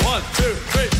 One, two, three,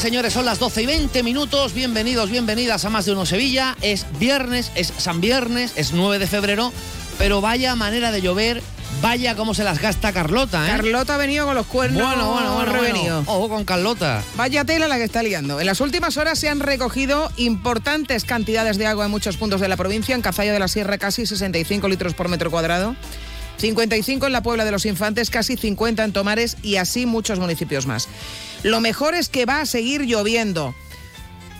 señores. Son las 12 y 20 minutos. Bienvenidos, bienvenidas a Más de Uno Sevilla. Es viernes, es San Viernes, es 9 de febrero. Pero vaya manera de llover, vaya cómo se las gasta Carlota, ¿eh? Carlota ha venido con los cuernos bueno, bueno, bueno, revenido. Ojo con Carlota. Vaya tela la que está liando. En las últimas horas se han recogido importantes cantidades de agua en muchos puntos de la provincia. En Cazalla de la Sierra casi 65 litros por metro cuadrado. 55 en la Puebla de los Infantes, casi 50 en Tomares y así muchos municipios más. Lo mejor es que va a seguir lloviendo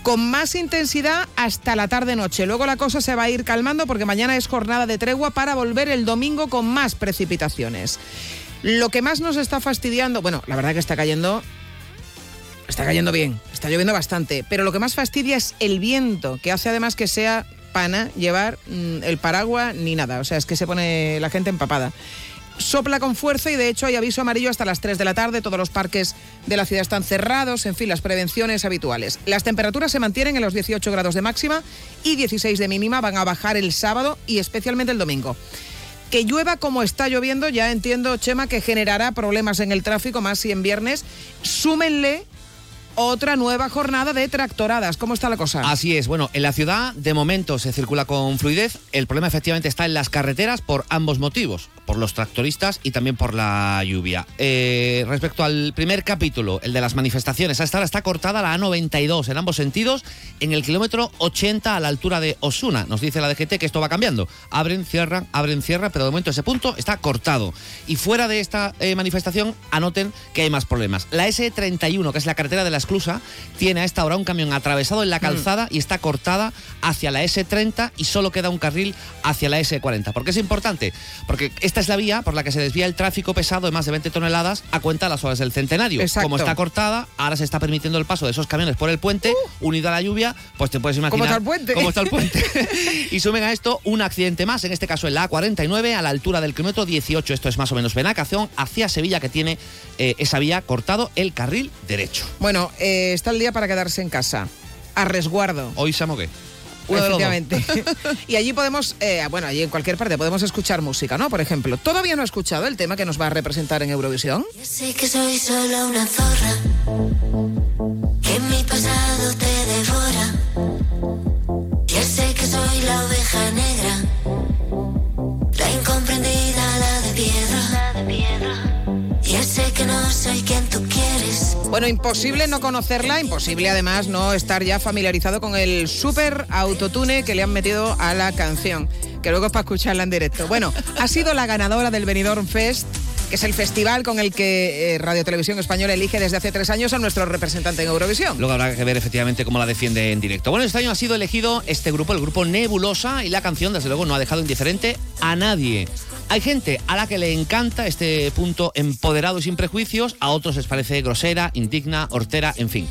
con más intensidad hasta la tarde-noche. Luego la cosa se va a ir calmando porque mañana es jornada de tregua para volver el domingo con más precipitaciones. Lo que más nos está fastidiando, bueno, la verdad que está cayendo Está cayendo bien, está lloviendo bastante, pero lo que más fastidia es el viento, que hace además que sea pana llevar mm, el paraguas ni nada, o sea, es que se pone la gente empapada. Sopla con fuerza y de hecho hay aviso amarillo hasta las 3 de la tarde, todos los parques de la ciudad están cerrados, en fin, las prevenciones habituales. Las temperaturas se mantienen en los 18 grados de máxima y 16 de mínima, van a bajar el sábado y especialmente el domingo. Que llueva como está lloviendo, ya entiendo, Chema, que generará problemas en el tráfico, más si en viernes. Súmenle otra nueva jornada de tractoradas. ¿Cómo está la cosa? Así es. Bueno, en la ciudad de momento se circula con fluidez. El problema efectivamente está en las carreteras por ambos motivos, por los tractoristas y también por la lluvia. Eh, respecto al primer capítulo, el de las manifestaciones, a esta hora está cortada la A92 en ambos sentidos, en el kilómetro 80 a la altura de Osuna. Nos dice la DGT que esto va cambiando. Abren, cierran, abren, cierran, pero de momento ese punto está cortado. Y fuera de esta eh, manifestación, anoten que hay más problemas. La S31, que es la carretera de la Esclusa, tiene a esta hora un camión atravesado en la calzada y está cortada hacia la S30 y solo queda un carril hacia la S40. ¿Por qué es importante? Porque esta es la vía por la que se desvía el tráfico pesado de más de 20 toneladas a cuenta de las horas del centenario. Exacto. Como está cortada, ahora se está permitiendo el paso de esos camiones por el puente, unido a la lluvia, pues te puedes imaginar ¿Cómo está el puente? cómo está el puente. y sumen a esto un accidente más, en este caso en la A49, a la altura del kilómetro 18. Esto es más o menos Benacación, hacia Sevilla, que tiene eh, esa vía cortado el carril derecho. Bueno, eh, está el día para quedarse en casa. A resguardo. Hoy se moque. Uno. Efectivamente. y allí podemos, eh, bueno, allí en cualquier parte podemos escuchar música, ¿no? Por ejemplo, todavía no he escuchado el tema que nos va a representar en Eurovisión. Yo sé que soy solo una zorra, Bueno, imposible no conocerla, imposible además no estar ya familiarizado con el super autotune que le han metido a la canción, que luego es para escucharla en directo. Bueno, ha sido la ganadora del Benidorm Fest, que es el festival con el que eh, Radio Televisión Española elige desde hace tres años a nuestro representante en Eurovisión. Luego habrá que ver efectivamente cómo la defiende en directo. Bueno, este año ha sido elegido este grupo, el grupo Nebulosa, y la canción, desde luego, no ha dejado indiferente a nadie. Hay gente a la que le encanta este punto empoderado y sin prejuicios, a otros les parece grosera, indigna, hortera, en fin.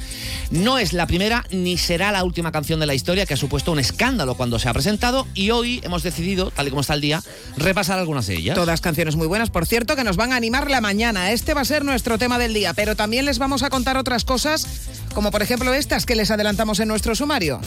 No es la primera ni será la última canción de la historia que ha supuesto un escándalo cuando se ha presentado y hoy hemos decidido, tal y como está el día, repasar algunas de ellas. Todas canciones muy buenas, por cierto, que nos van a animar la mañana. Este va a ser nuestro tema del día, pero también les vamos a contar otras cosas, como por ejemplo estas que les adelantamos en nuestro sumario.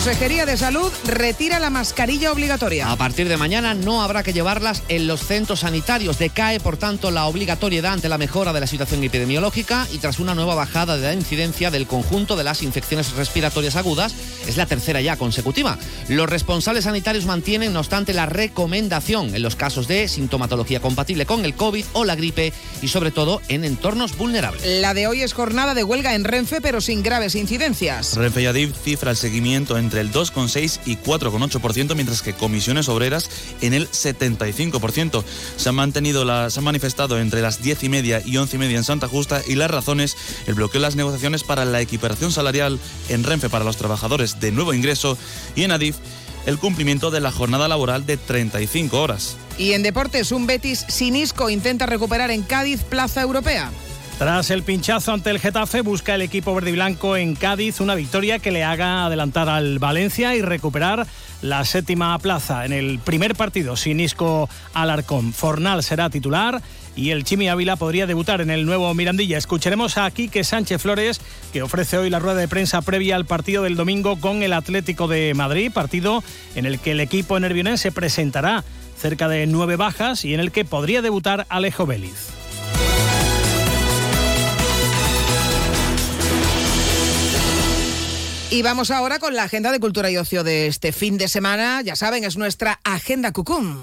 Consejería de Salud retira la mascarilla obligatoria. A partir de mañana no habrá que llevarlas en los centros sanitarios. Decae, por tanto, la obligatoriedad ante la mejora de la situación epidemiológica y tras una nueva bajada de la incidencia del conjunto de las infecciones respiratorias agudas, es la tercera ya consecutiva. Los responsables sanitarios mantienen, no obstante, la recomendación en los casos de sintomatología compatible con el COVID o la gripe y, sobre todo, en entornos vulnerables. La de hoy es jornada de huelga en Renfe, pero sin graves incidencias. Renfe y Adif cifra el seguimiento en entre el 2,6 y 4,8%, mientras que comisiones obreras en el 75%. Se han, mantenido se han manifestado entre las 10 y media y 11 y media en Santa Justa y las razones, el bloqueo de las negociaciones para la equiparación salarial en Renfe para los trabajadores de nuevo ingreso y en Adif el cumplimiento de la jornada laboral de 35 horas. Y en deportes, un Betis sinisco intenta recuperar en Cádiz plaza europea. Tras el pinchazo ante el Getafe, busca el equipo verde y blanco en Cádiz una victoria que le haga adelantar al Valencia y recuperar la séptima plaza. En el primer partido, Sinisco Alarcón. Fornal será titular y el Chimi Ávila podría debutar en el nuevo Mirandilla. Escucharemos a Quique Sánchez Flores, que ofrece hoy la rueda de prensa previa al partido del domingo con el Atlético de Madrid, partido en el que el equipo nervionense presentará cerca de nueve bajas y en el que podría debutar Alejo Vélez. Y vamos ahora con la agenda de cultura y ocio de este fin de semana. Ya saben, es nuestra agenda Cucum.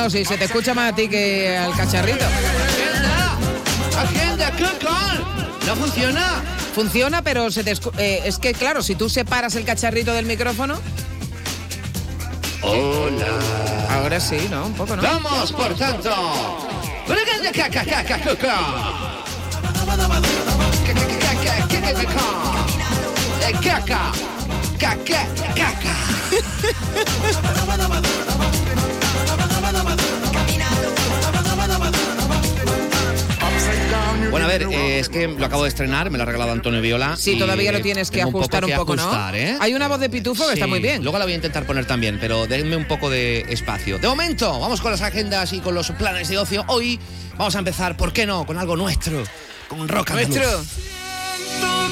No, sí, se te escucha más a ti que al cacharrito. ¡Agenda! ¡Agenda Cucana! ¿No funciona? Funciona, pero se te eh, es que, claro, si tú separas el cacharrito del micrófono, Hola. ahora sí, ¿no? Un poco, ¿no? Vamos, por tanto. ¡Agenda Cacacacaca! Caca, caca, caca. Bueno, a ver, eh, es que lo acabo de estrenar, me lo ha regalado Antonio Viola. Sí, todavía lo tienes que ajustar un que poco, ajustar, ¿no? ¿eh? Hay una voz de pitufo que está muy bien. Luego la voy a intentar poner también, pero denme un poco de espacio. De momento, vamos con las agendas y con los planes de ocio. Hoy vamos a empezar, ¿por qué no? Con algo nuestro, con rock andaluz. Nuestro.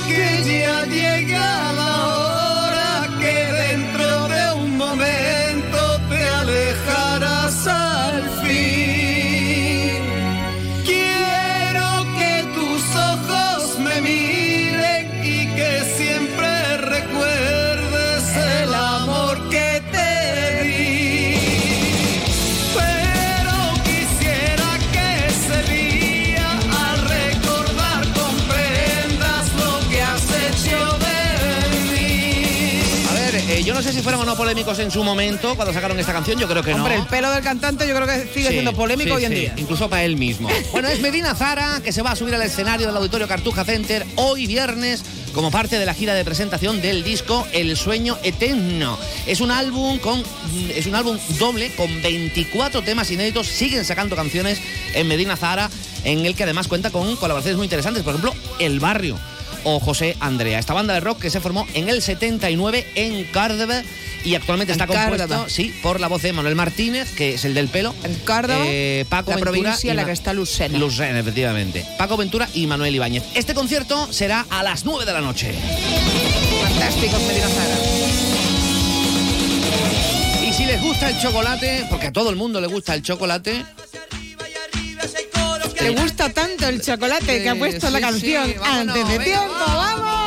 que ya llega la hora no polémicos en su momento cuando sacaron esta canción, yo creo que Hombre, no. el pelo del cantante yo creo que sigue Sí, siendo polémico sí, hoy en sí, día. Incluso para él mismo. bueno, es Medina Zara que se va a subir al escenario del Auditorio Cartuja Center hoy viernes como parte de la gira de presentación del disco El Sueño Eterno. Es un álbum con es un álbum doble con 24 temas inéditos. Siguen sacando canciones en Medina Zara, en el que además cuenta con colaboraciones muy interesantes. Por ejemplo, El Barrio o José Andrea. Esta banda de rock que se formó en el 79 en Córdoba y actualmente En está compuesto Córdoba. sí, por la voz de Manuel Martínez, que es el del pelo. En Córdoba, Eh, Paco la Ventura provincia en la que está Lucena. Lucena, efectivamente. Paco Ventura y Manuel Ibáñez. Este concierto será a las 9 de la noche. Fantástico, Medina Zara. Y si les gusta el chocolate, porque a todo el mundo le gusta el chocolate, Te gusta tanto el chocolate que ha Sí, puesto la canción sí, vámonos, antes de venga, tiempo. ¡Vamos!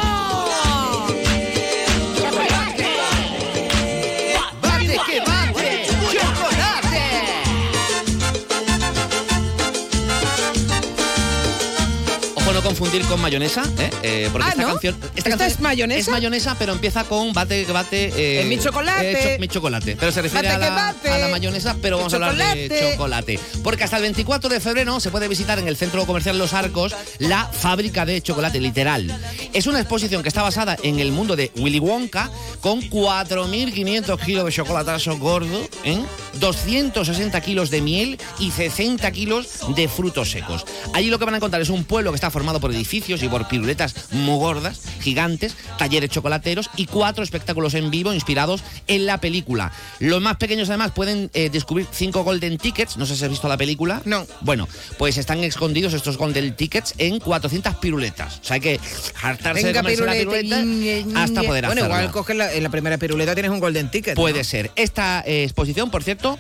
Confundir con mayonesa, ¿eh? Eh, porque Ah, esta ¿no? canción. ¿Esta canción es mayonesa? Es mayonesa, pero empieza con bate que bate. eh, En mi chocolate. eh, cho- mi chocolate. Pero se refiere a la, bate. a la mayonesa, pero vamos a hablar de chocolate. chocolate. Porque hasta el 24 de febrero se puede visitar en el centro comercial Los Arcos la fábrica de chocolate, literal. Es una exposición que está basada en el mundo de Willy Wonka, con 4.500 kilos de chocolatazo gordo, ¿eh? 260 kilos de miel y 60 kilos de frutos secos. Allí lo que van a encontrar es un pueblo que está formado por edificios y por piruletas muy gordas, gigantes, talleres chocolateros y cuatro espectáculos en vivo inspirados en la película. Los más pequeños además pueden eh, descubrir cinco golden tickets, no sé si has visto la película. No. Bueno, pues están escondidos estos golden tickets en 400 piruletas. O sea, hay que hartarse de comerse la piruleta, hasta poder Bueno, hacerla. igual coges la, en la primera piruleta tienes un golden ticket. ¿no? Puede ser. Esta eh, exposición, por cierto,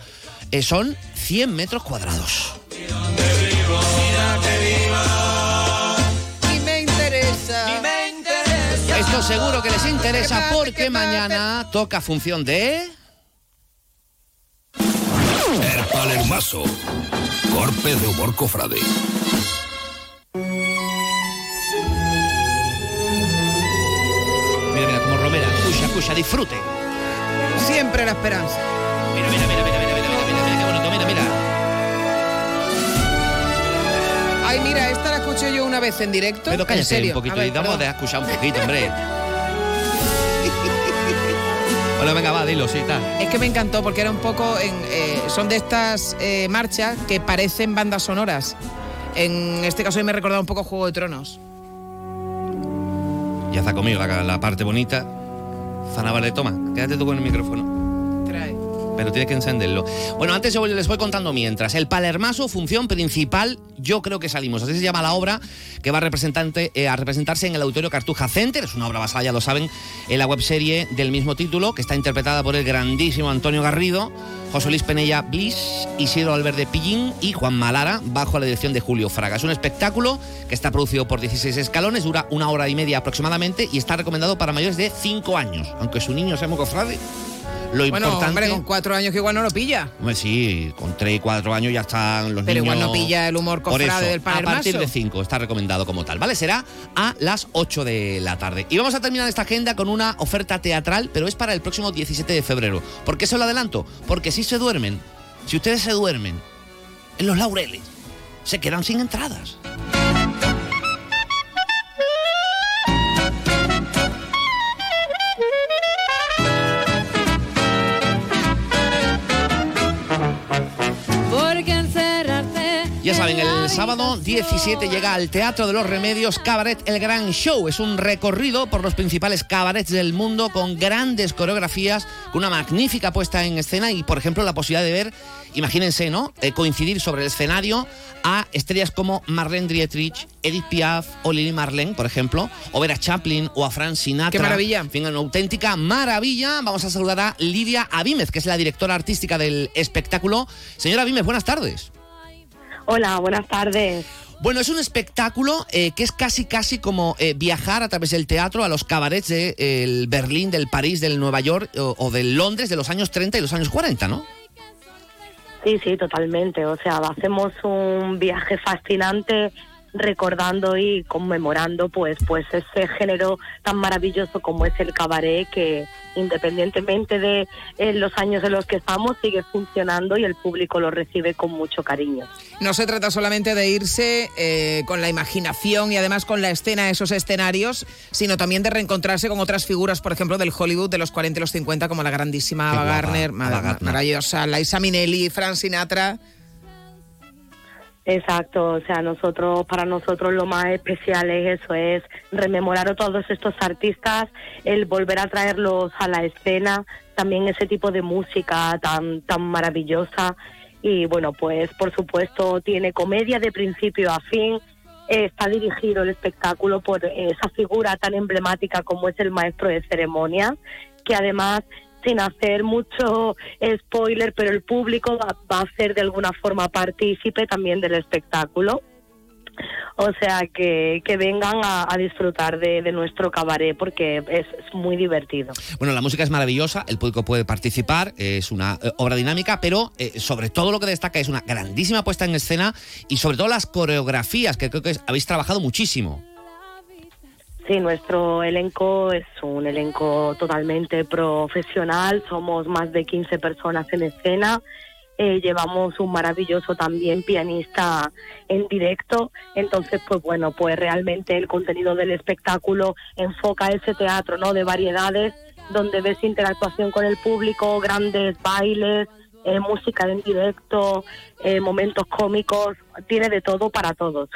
eh, son 100 metros cuadrados. Esto seguro que les interesa porque mañana toca función de... El Palermaso. Corpe de humor cofrade. Mira, mira, como Romera. Escucha, escucha, disfrute. Siempre la esperanza. Mira, mira, mira, mira, Ay, mira, esta la escuché yo una vez en directo. Pero en cállate serio. un poquito A ver, y perdón. de escuchar un poquito, hombre. bueno, venga, va, dilo, sí, tal. Es que me encantó porque era un poco en, eh, son de estas eh, marchas que parecen bandas sonoras. En este caso me recordaba un poco Juego de Tronos. Ya está conmigo la, la parte bonita. Zana, vale, toma, quédate tú con el micrófono. Trae. Pero tienes que encenderlo. Bueno, antes yo les voy contando mientras. El Palermaso, función principal, yo creo que salimos. Así se llama la obra que va eh, a representarse en el Auditorio Cartuja Center. Es una obra basada, ya lo saben, en la webserie del mismo título, que está interpretada por el grandísimo Antonio Garrido, José Luis Penella Bliss, Isidro Alberde Pillín y Juan Malara, bajo la dirección de Julio Fraga. Es un espectáculo que está producido por 16 escalones, dura una hora y media aproximadamente y está recomendado para mayores de 5 años. Aunque su niño sea mocofrade, lo Bueno, importante... hombre, con cuatro años que igual no lo pilla. Hombre, sí, con 3 y 4 años ya están los Pero niños... igual no pilla el humor Por cofrade eso, del a Palermaso. partir de 5 está recomendado como tal, ¿vale? Será a las 8 de la tarde. Y vamos a terminar esta agenda con una oferta teatral, pero es para el próximo 17 de febrero. ¿Por qué se lo adelanto? Porque si se duermen, si ustedes se duermen en los laureles, se quedan sin entradas. Ya saben, el sábado habitación. 17 llega al Teatro de los Remedios Cabaret El Gran Show. Es un recorrido por los principales cabarets del mundo con grandes coreografías, con una magnífica puesta en escena y, por ejemplo, la posibilidad de ver, imagínense, ¿no? Eh, coincidir sobre el escenario a estrellas como Marlene Dietrich, Edith Piaf o Lili Marlene, por ejemplo, o ver a Chaplin o a Frank Sinatra. ¡Qué maravilla! En fin, una auténtica maravilla. Vamos a saludar a Lidia Avímez, que es la directora artística del espectáculo. Señora Avímez, buenas tardes. Hola, buenas tardes. Bueno, es un espectáculo eh, que es casi casi como eh, viajar a través del teatro a los cabarets de eh, Berlín, del París, del Nueva York o, o del Londres de los años 30 y los años 40, ¿no? Sí, sí, totalmente. O sea, hacemos un viaje fascinante recordando y conmemorando pues pues ese género tan maravilloso como es el cabaret que independientemente de eh, los años en los que estamos sigue funcionando y el público lo recibe con mucho cariño. No se trata solamente de irse eh, con la imaginación y además con la escena a esos escenarios, sino también de reencontrarse con otras figuras, por ejemplo, del Hollywood de los 40 y los 50, como la grandísima Ava Gardner. maravillosa, Liza Minnelli, Frank Sinatra. Exacto, o sea, nosotros, para nosotros lo más especial es eso, es rememorar a todos estos artistas, el volver a traerlos a la escena, también ese tipo de música tan, tan maravillosa. Y bueno, pues por supuesto tiene comedia de principio a fin, está dirigido el espectáculo por esa figura tan emblemática como es el maestro de ceremonias, que además sin hacer mucho spoiler, pero el público va, a ser de alguna forma partícipe también del espectáculo. O sea, que, que vengan a, disfrutar de, de nuestro cabaret porque es, muy divertido. Bueno, la música es maravillosa, el público puede participar, es una eh, obra dinámica, pero eh, sobre todo lo que destaca es una grandísima puesta en escena y sobre todo las coreografías, que creo que habéis trabajado muchísimo. Sí, nuestro elenco es un elenco totalmente profesional, somos más de 15 personas en escena, eh, llevamos un maravilloso también pianista en directo, entonces pues bueno, pues realmente el contenido del espectáculo enfoca ese teatro, ¿no? De variedades, donde ves interactuación con el público, grandes bailes, eh, música en directo, eh, momentos cómicos, tiene de todo para todos.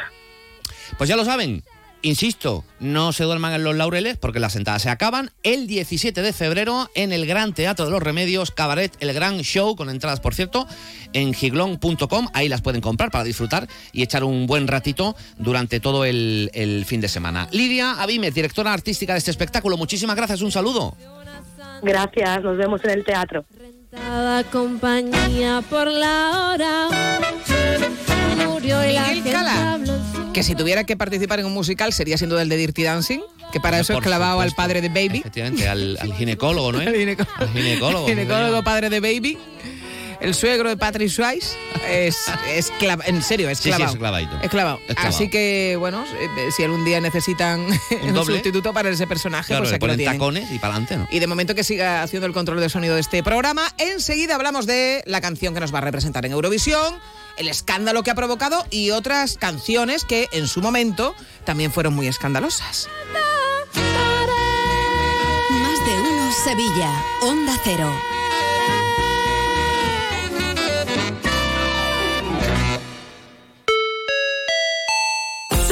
Pues ya lo saben. Insisto, no se duerman en los laureles porque las sentadas se acaban el 17 de febrero en el Gran Teatro de los Remedios, Cabaret, el Gran Show, con entradas, por cierto, en giglón.com. Ahí las pueden comprar para disfrutar y echar un buen ratito durante todo el, fin de semana. Lidia Abimes, directora artística de este espectáculo, muchísimas gracias, un saludo. Gracias, nos vemos en el teatro. Daba compañía por la hora. Murió y la Miguel gente Cala, habló. que si tuviera que participar en un musical sería sin duda el de Dirty Dancing, que para eso es clavado al padre de Baby. Efectivamente, al, al ginecólogo, ¿no? es? El gineco- Al ginecólogo. ginecólogo padre de Baby. El suegro de Patrick Swayze es, es clava- en serio, es Sí, sí, clavado. es clavadito. Es clavado. Es clavado. Así que, bueno, eh, si algún día necesitan un, doble. sustituto para ese personaje, Claro, pues aquí lo ponen tienen. tacones y para adelante, ¿no? Y de momento que siga haciendo el control de sonido de este programa. Enseguida hablamos de la canción que nos va a representar en Eurovisión, el escándalo que ha provocado y otras canciones que en su momento también fueron muy escandalosas. Más de uno Sevilla, Onda Cero.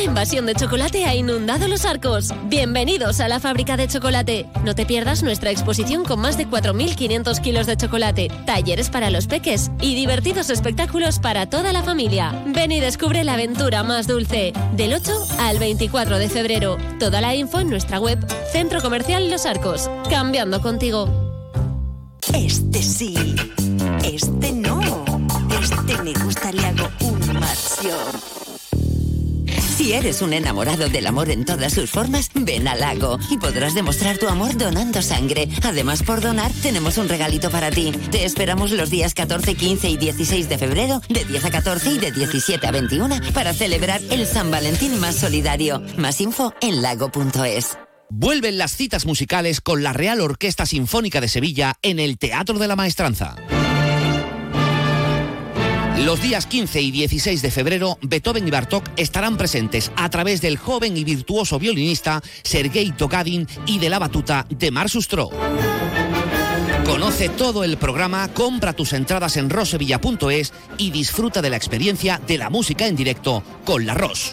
Una invasión de chocolate ha inundado los arcos. Bienvenidos a la fábrica de chocolate. No te pierdas nuestra exposición con más de 4.500 kilos de chocolate, talleres para los peques y divertidos espectáculos para toda la familia. Ven y descubre la aventura más dulce. Del 8 al 24 de febrero. Toda la info en nuestra web Centro Comercial Los Arcos. Cambiando contigo. Este sí, este no. Este me gusta, le hago un marción. Si eres un enamorado del amor en todas sus formas, ven al lago y podrás demostrar tu amor donando sangre. Además, por donar, tenemos un regalito para ti. Te esperamos los días 14, 15 y 16 de febrero, de 10 a 14 y de 17 a 21, para celebrar el San Valentín más solidario. Más info en lago.es. Vuelven las citas musicales con la Real Orquesta Sinfónica de Sevilla en el Teatro de la Maestranza. Los días 15 y 16 de febrero, Beethoven y Bartók estarán presentes a través del joven y virtuoso violinista Sergei Togadin y de la batuta de Mar Sustro. Conoce todo el programa, compra tus entradas en rosevilla.es y disfruta de la experiencia de la música en directo con la Ros.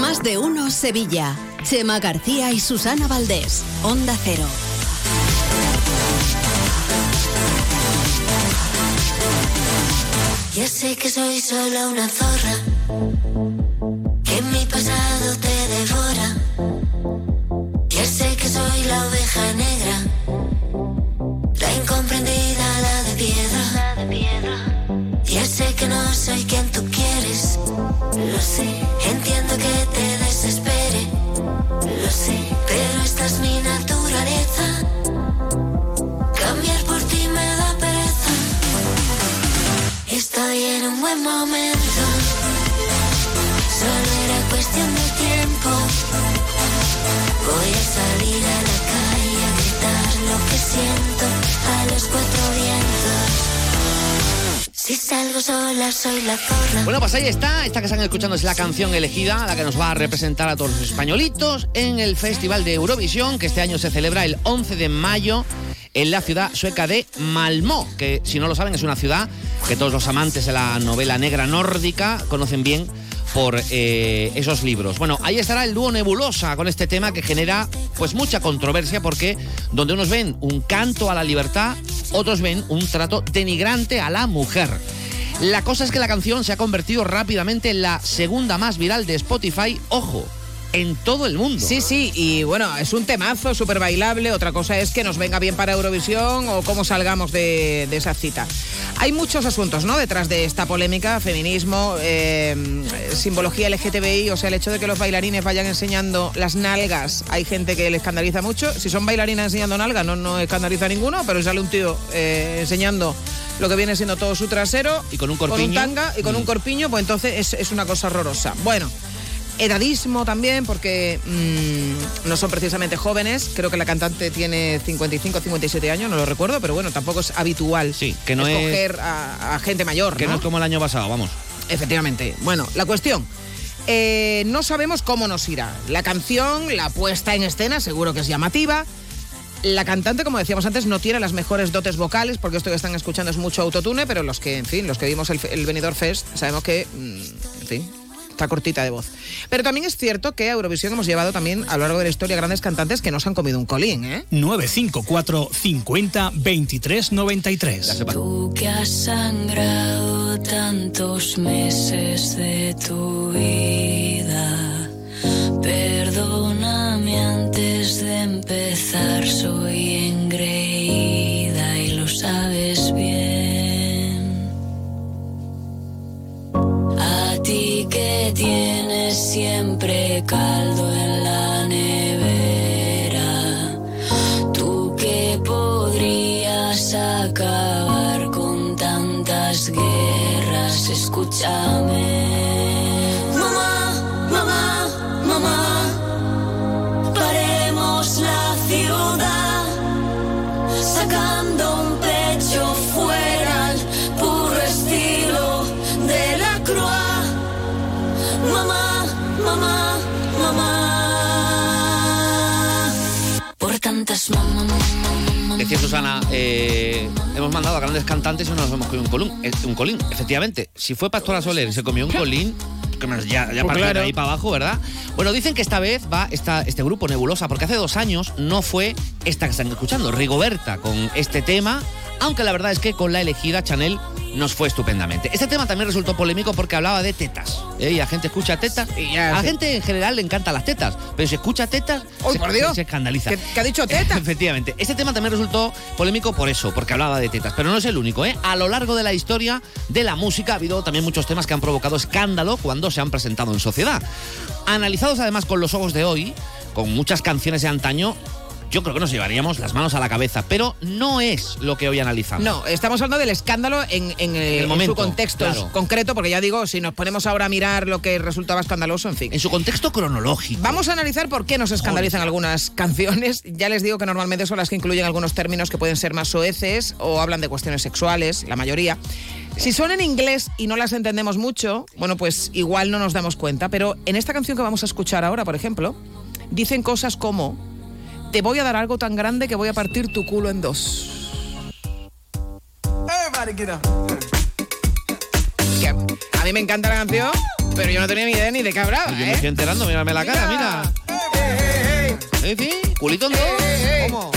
Más de uno Sevilla. Chema García y Susana Valdés. Onda Cero. Ya sé que soy solo una zorra, Ya sé que no soy quien tú quieres, lo sé. Si salgo sola soy la zorra. Bueno, pues ahí está. Esta que están escuchando es la canción elegida, la que nos va a representar a todos los españolitos en el Festival de Eurovisión, que este año se celebra el 11 de mayo en la ciudad sueca de Malmö, que si no lo saben es una ciudad que todos los amantes de la novela negra nórdica conocen bien por eh, esos libros. Bueno, ahí estará el dúo Nebulosa con este tema que genera pues mucha controversia porque donde unos ven un canto a la libertad, otros ven un trato denigrante a la mujer. La cosa es que la canción se ha convertido rápidamente en la segunda más viral de Spotify, ojo, en todo el mundo. Sí, sí, y bueno, es un temazo súper bailable. Otra cosa es que nos venga bien para Eurovisión o cómo salgamos de, de esa cita. Hay muchos asuntos, ¿no? Detrás de esta polémica, feminismo, eh, simbología LGTBI, o sea, el hecho de que los bailarines vayan enseñando las nalgas, hay gente que le escandaliza mucho. Si son bailarinas enseñando nalgas, no, no escandaliza a ninguno, pero si sale un tío eh, enseñando lo que viene siendo todo su trasero. Y con un Con un corpiño. tanga y con un corpiño, pues entonces es, es una cosa horrorosa. Bueno, edadismo también, porque mm, no son precisamente jóvenes. Creo que la cantante tiene 55 57 años, no lo recuerdo, pero bueno, tampoco es habitual Sí, que no es- escoger a, a gente mayor. Que no ¿no? es como el año pasado, vamos. Efectivamente. Bueno, la cuestión. eh, no sabemos cómo nos irá. La canción, la puesta en escena, seguro que es llamativa. La cantante, como decíamos antes, no tiene las mejores dotes vocales, porque esto que están escuchando es mucho autotune, pero los que, en fin, los que vimos el, el Benidorm Fest, sabemos que, mm, en fin, está cortita de voz. Pero también es cierto que a Eurovisión hemos llevado también a lo largo de la historia grandes cantantes que nos han comido un colín, ¿eh? 954 50 23 93. Tú que has sangrado tantos meses de tu vida, perdóname antes de empezar, soy que tienes siempre caldo en la nevera, tú que podrías acabar con tantas guerras, escúchame. Susana, eh, hemos mandado a grandes cantantes y no nos hemos comido un colín. Un colín. Efectivamente, si fue Pastora Soler y se comió un colín, que ya, ya Pues de ahí para abajo, ¿verdad? Bueno, dicen que esta vez va esta, este grupo Nebulosa, porque hace dos años no fue esta que están escuchando, Rigoberta, con este tema, aunque la verdad es que con la elegida Chanel nos fue estupendamente. Este tema también resultó polémico porque hablaba de tetas. ¿eh? Y la gente escucha tetas. Y a la gente en general le encantan las tetas, pero si escucha tetas, ¡Uy, se, por Dios! se escandaliza. ¿Qué, qué ha dicho Teta? Efectivamente. Este tema también resultó polémico por eso, porque hablaba de tetas. Pero no es el único, ¿eh? A lo largo de la historia de la música ha habido también muchos temas que han provocado escándalo cuando se han presentado en sociedad. Analizados además con los ojos de hoy, con muchas canciones de antaño, yo creo que nos llevaríamos las manos a la cabeza. Pero no es lo que hoy analizamos. No, estamos hablando del escándalo en, en, eh, el en momento, su contexto claro. concreto, porque ya digo, si nos ponemos ahora a mirar lo que resultaba escandaloso, en fin. En su contexto cronológico. Vamos a analizar por qué nos escandalizan algunas canciones. Ya les digo que normalmente son las que incluyen algunos términos que pueden ser más soeces o hablan de cuestiones sexuales, la mayoría. Si son en inglés y no las entendemos mucho, bueno, pues igual no nos damos cuenta. Pero en esta canción que vamos a escuchar ahora, por ejemplo, dicen cosas como: Te voy a dar algo tan grande que voy a partir tu culo en dos. Que a mí me encanta la canción, pero yo no tenía ni idea ni de qué hablaba, Yo me ¿eh? estoy enterando, mírame la cara, mira. ¿Eh, sí? ¿Culito en dos? ¿Cómo?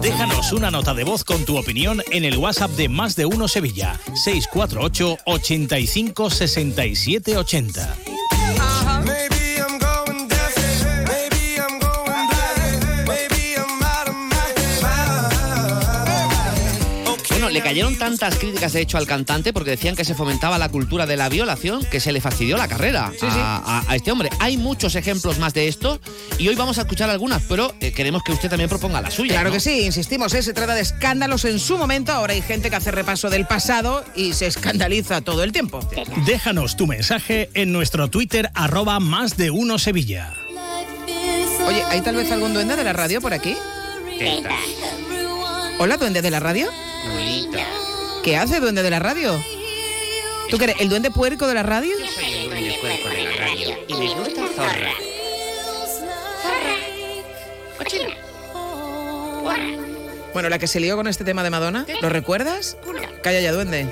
Déjanos una nota de voz con tu opinión en el WhatsApp de Más de Uno Sevilla, 648 85 67 80. Le cayeron tantas críticas, de hecho, al cantante porque decían que se fomentaba la cultura de la violación que se le fastidió la carrera a, a- a este hombre. Hay muchos ejemplos más de esto y hoy vamos a escuchar algunas, pero eh, queremos que usted también proponga la suya. Claro ¿no? que sí, insistimos, ¿eh? se trata de escándalos en su momento. Ahora hay gente que hace repaso del pasado y se escandaliza todo el tiempo. Déjanos tu mensaje en nuestro Twitter, arroba más de uno Sevilla. Oye, ¿hay tal vez algún duende de la radio por aquí? Hola, duende de la radio. ¿Qué hace duende de la radio? ¿Tú qué eres? ¿El duende puerco de la radio? Soy el duende puerco de la radio y me gusta zorra. Cochino. Bueno, la que se lió con este tema de Madonna, ¿lo recuerdas? Calla ya, duende.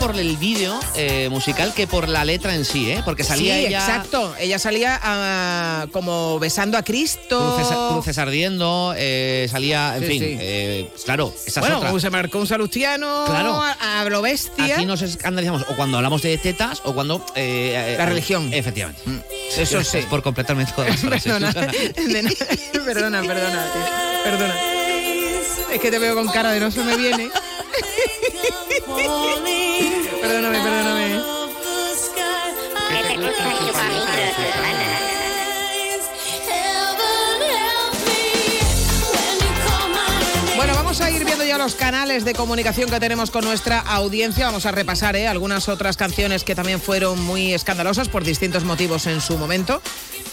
Por el vídeo eh, musical que por la letra en sí, ¿eh? Porque salía sí, ella exacto. Ella salía ah, como besando a Cristo. cruces, cruces ardiendo, eh, salía, en Sí, fin, sí. eh, claro, esa es bueno, otra. se marcó un salustiano Claro. a, a lo bestia. Aquí nos escandalizamos o cuando hablamos de tetas o cuando... eh, eh, La religión. Efectivamente. Eso Gracias sí. Por completarme todas las frases. Perdona, perdona, perdona, tío. perdona. Es que te veo con cara de no se me viene. Perdóname, perdóname. Bueno, vamos a ir viendo ya los canales de comunicación que tenemos con nuestra audiencia. Vamos a repasar ¿eh? algunas otras canciones que también fueron muy escandalosas por distintos motivos en su momento.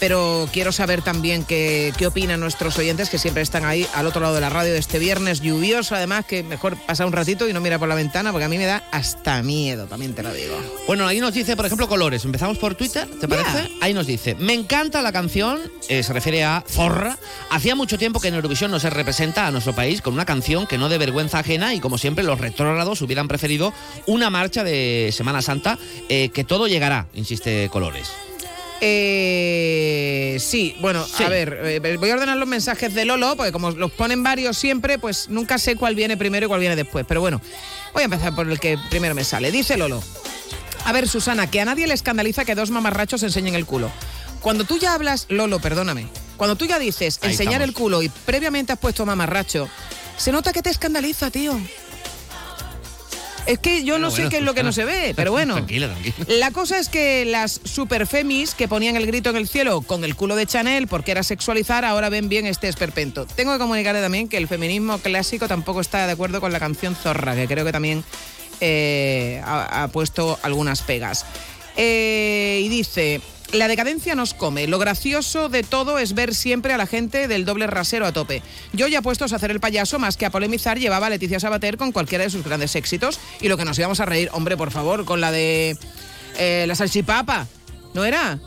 Pero quiero saber también qué, qué opinan nuestros oyentes que siempre están ahí al otro lado de la radio de este viernes lluvioso. Además, que mejor pasar un ratito y no mira por la ventana porque a mí me da hasta miedo, también te lo digo. Bueno, ahí nos dice, por ejemplo, colores. Empezamos por Twitter, ¿te parece? Ahí nos dice, me encanta la canción, eh, se refiere a Zorra. Hacía mucho tiempo que en Eurovisión no se representa a nuestro país con una canción que no de vergüenza ajena y como siempre los retrógrados hubieran preferido una marcha de Semana Santa eh, que todo llegará, insiste Colores. Eh, sí, bueno, Sí. a ver, eh, voy a ordenar los mensajes de Lolo, porque como los ponen varios siempre, pues nunca sé cuál viene primero y cuál viene después. Pero bueno, voy a empezar por el que primero me sale. Dice Lolo. A ver, Susana, que a nadie le escandaliza que dos mamarrachos enseñen el culo. Cuando tú ya hablas, Lolo, perdóname, cuando tú ya dices enseñar el culo y previamente has puesto mamarracho, se nota que te escandaliza, tío. Es que yo no sé qué es lo que no se ve, pero bueno. Tranquila, tranquila. La cosa es que las superfemis que ponían el grito en el cielo con el culo de Chanel porque era sexualizar, ahora ven bien este esperpento. Tengo que comunicarle también que el feminismo clásico tampoco está de acuerdo con la canción Zorra, que creo que también eh, ha, ha puesto algunas pegas. Eh, y dice, la decadencia nos come. Lo gracioso de todo es ver siempre a la gente del doble rasero a tope. Yo ya puestos a hacer el payaso más que a polemizar llevaba a Leticia Sabater con cualquiera de sus grandes éxitos y lo que nos íbamos a reír, hombre, por favor, con la de eh, la salchipapa. ¿No era?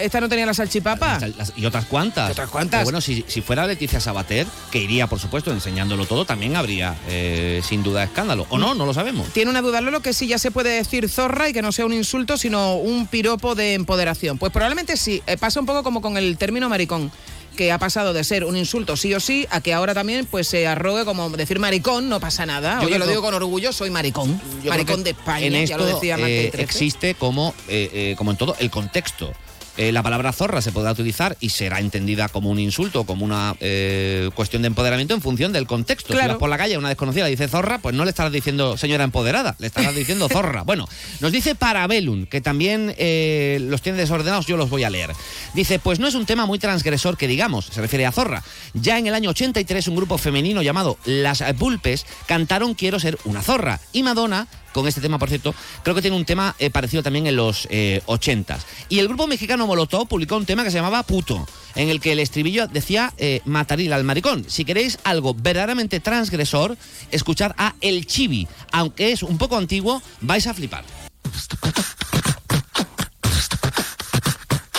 ¿Esta no tenía la salchipapa? Las- Y otras cuantas. Otras cuantas. Pero bueno, si, si fuera Leticia Sabater, que iría, por supuesto, enseñándolo todo, también habría, eh, sin duda, escándalo. ¿O no? No lo sabemos. Tiene una duda Lolo que sí ya se puede decir zorra y que no sea un insulto, sino un piropo de empoderación. Pues probablemente sí. Eh, pasa un poco como con el término maricón que ha pasado de ser un insulto sí o sí a que ahora también pues se arrogue como decir maricón, no pasa nada. Yo creo lo digo con orgullo, soy maricón. Yo maricón de España, En ya esto lo decía eh, 13. existe como, eh, eh, como en todo, el contexto. Eh, la palabra zorra se podrá utilizar y será entendida como un insulto, como una eh, cuestión de empoderamiento en función del contexto. Si Claro. vas por la calle a una desconocida le dice zorra, pues no le estarás diciendo señora empoderada, le estarás diciendo zorra. Bueno, nos dice Parabellum, que también eh, los tiene desordenados, yo los voy a leer. Dice, pues no es un tema muy transgresor que digamos, se refiere a zorra. Ya en el año 83 un grupo femenino llamado Las Pulpes cantaron Quiero ser una zorra. Y Madonna con este tema, por cierto, creo que tiene un tema eh, parecido también en los eh, 80s. Y el grupo mexicano Molotov publicó un tema que se llamaba Puto, en el que el estribillo decía eh, mataril al maricón. Si queréis algo verdaderamente transgresor, escuchad a El Chibi. Aunque es un poco antiguo, vais a flipar.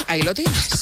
Ahí lo tienes.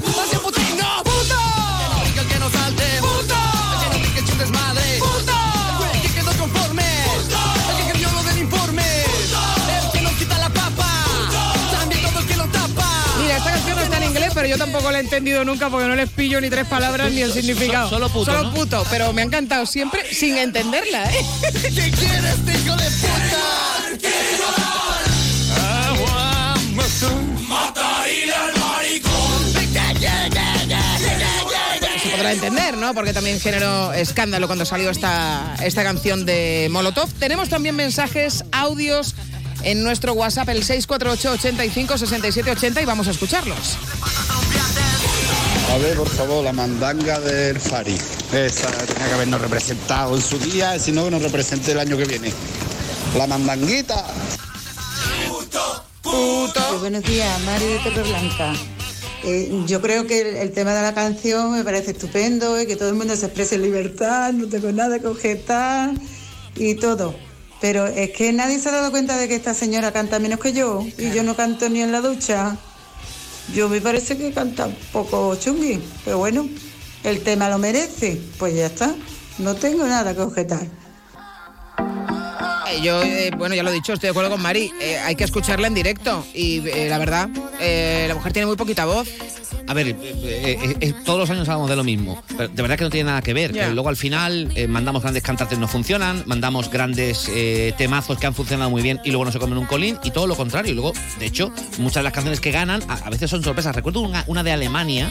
pero yo tampoco la he entendido nunca porque no les pillo ni tres palabras ni el significado. solo puto, Solo ¿no? puto, pero me ha encantado siempre sin entenderla, ¿eh? ¿Qué quieres, hijo de Se podrá entender, ¿no? Porque también generó escándalo cuando salió esta, esta canción de Molotov. Tenemos también mensajes, audios en nuestro WhatsApp, el 648 85 67 80 y vamos a escucharlos. A ver, por favor, la mandanga del Fari. Esa tenía que habernos representado en su día, si no, que nos represente el año que viene. La mandanguita. Muy buenos días, Mari de Torreblanca. Eh, yo creo que el, el tema de la canción me parece estupendo y que todo el mundo se exprese en libertad, no tengo nada que objetar y todo. Pero es que nadie se ha dado cuenta de que esta señora canta menos que yo y yo no canto ni en la ducha. Yo me parece que canta un poco chungui, pero bueno, el tema lo merece, pues ya está. No tengo nada que objetar. Eh, Yo, eh, bueno, ya lo he dicho, estoy de acuerdo con Mari. Eh, hay que escucharla en directo y eh, la verdad, eh, la mujer tiene muy poquita voz. A ver, eh, eh, eh, todos los años hablamos de lo mismo. Pero de verdad que no tiene nada que ver. Luego al final mandamos grandes cantantes no funcionan, mandamos grandes temazos que han funcionado muy bien y luego no se comen un colín y todo lo contrario. Y luego, de hecho, muchas de las canciones que ganan a, a veces son sorpresas. Recuerdo una, una de Alemania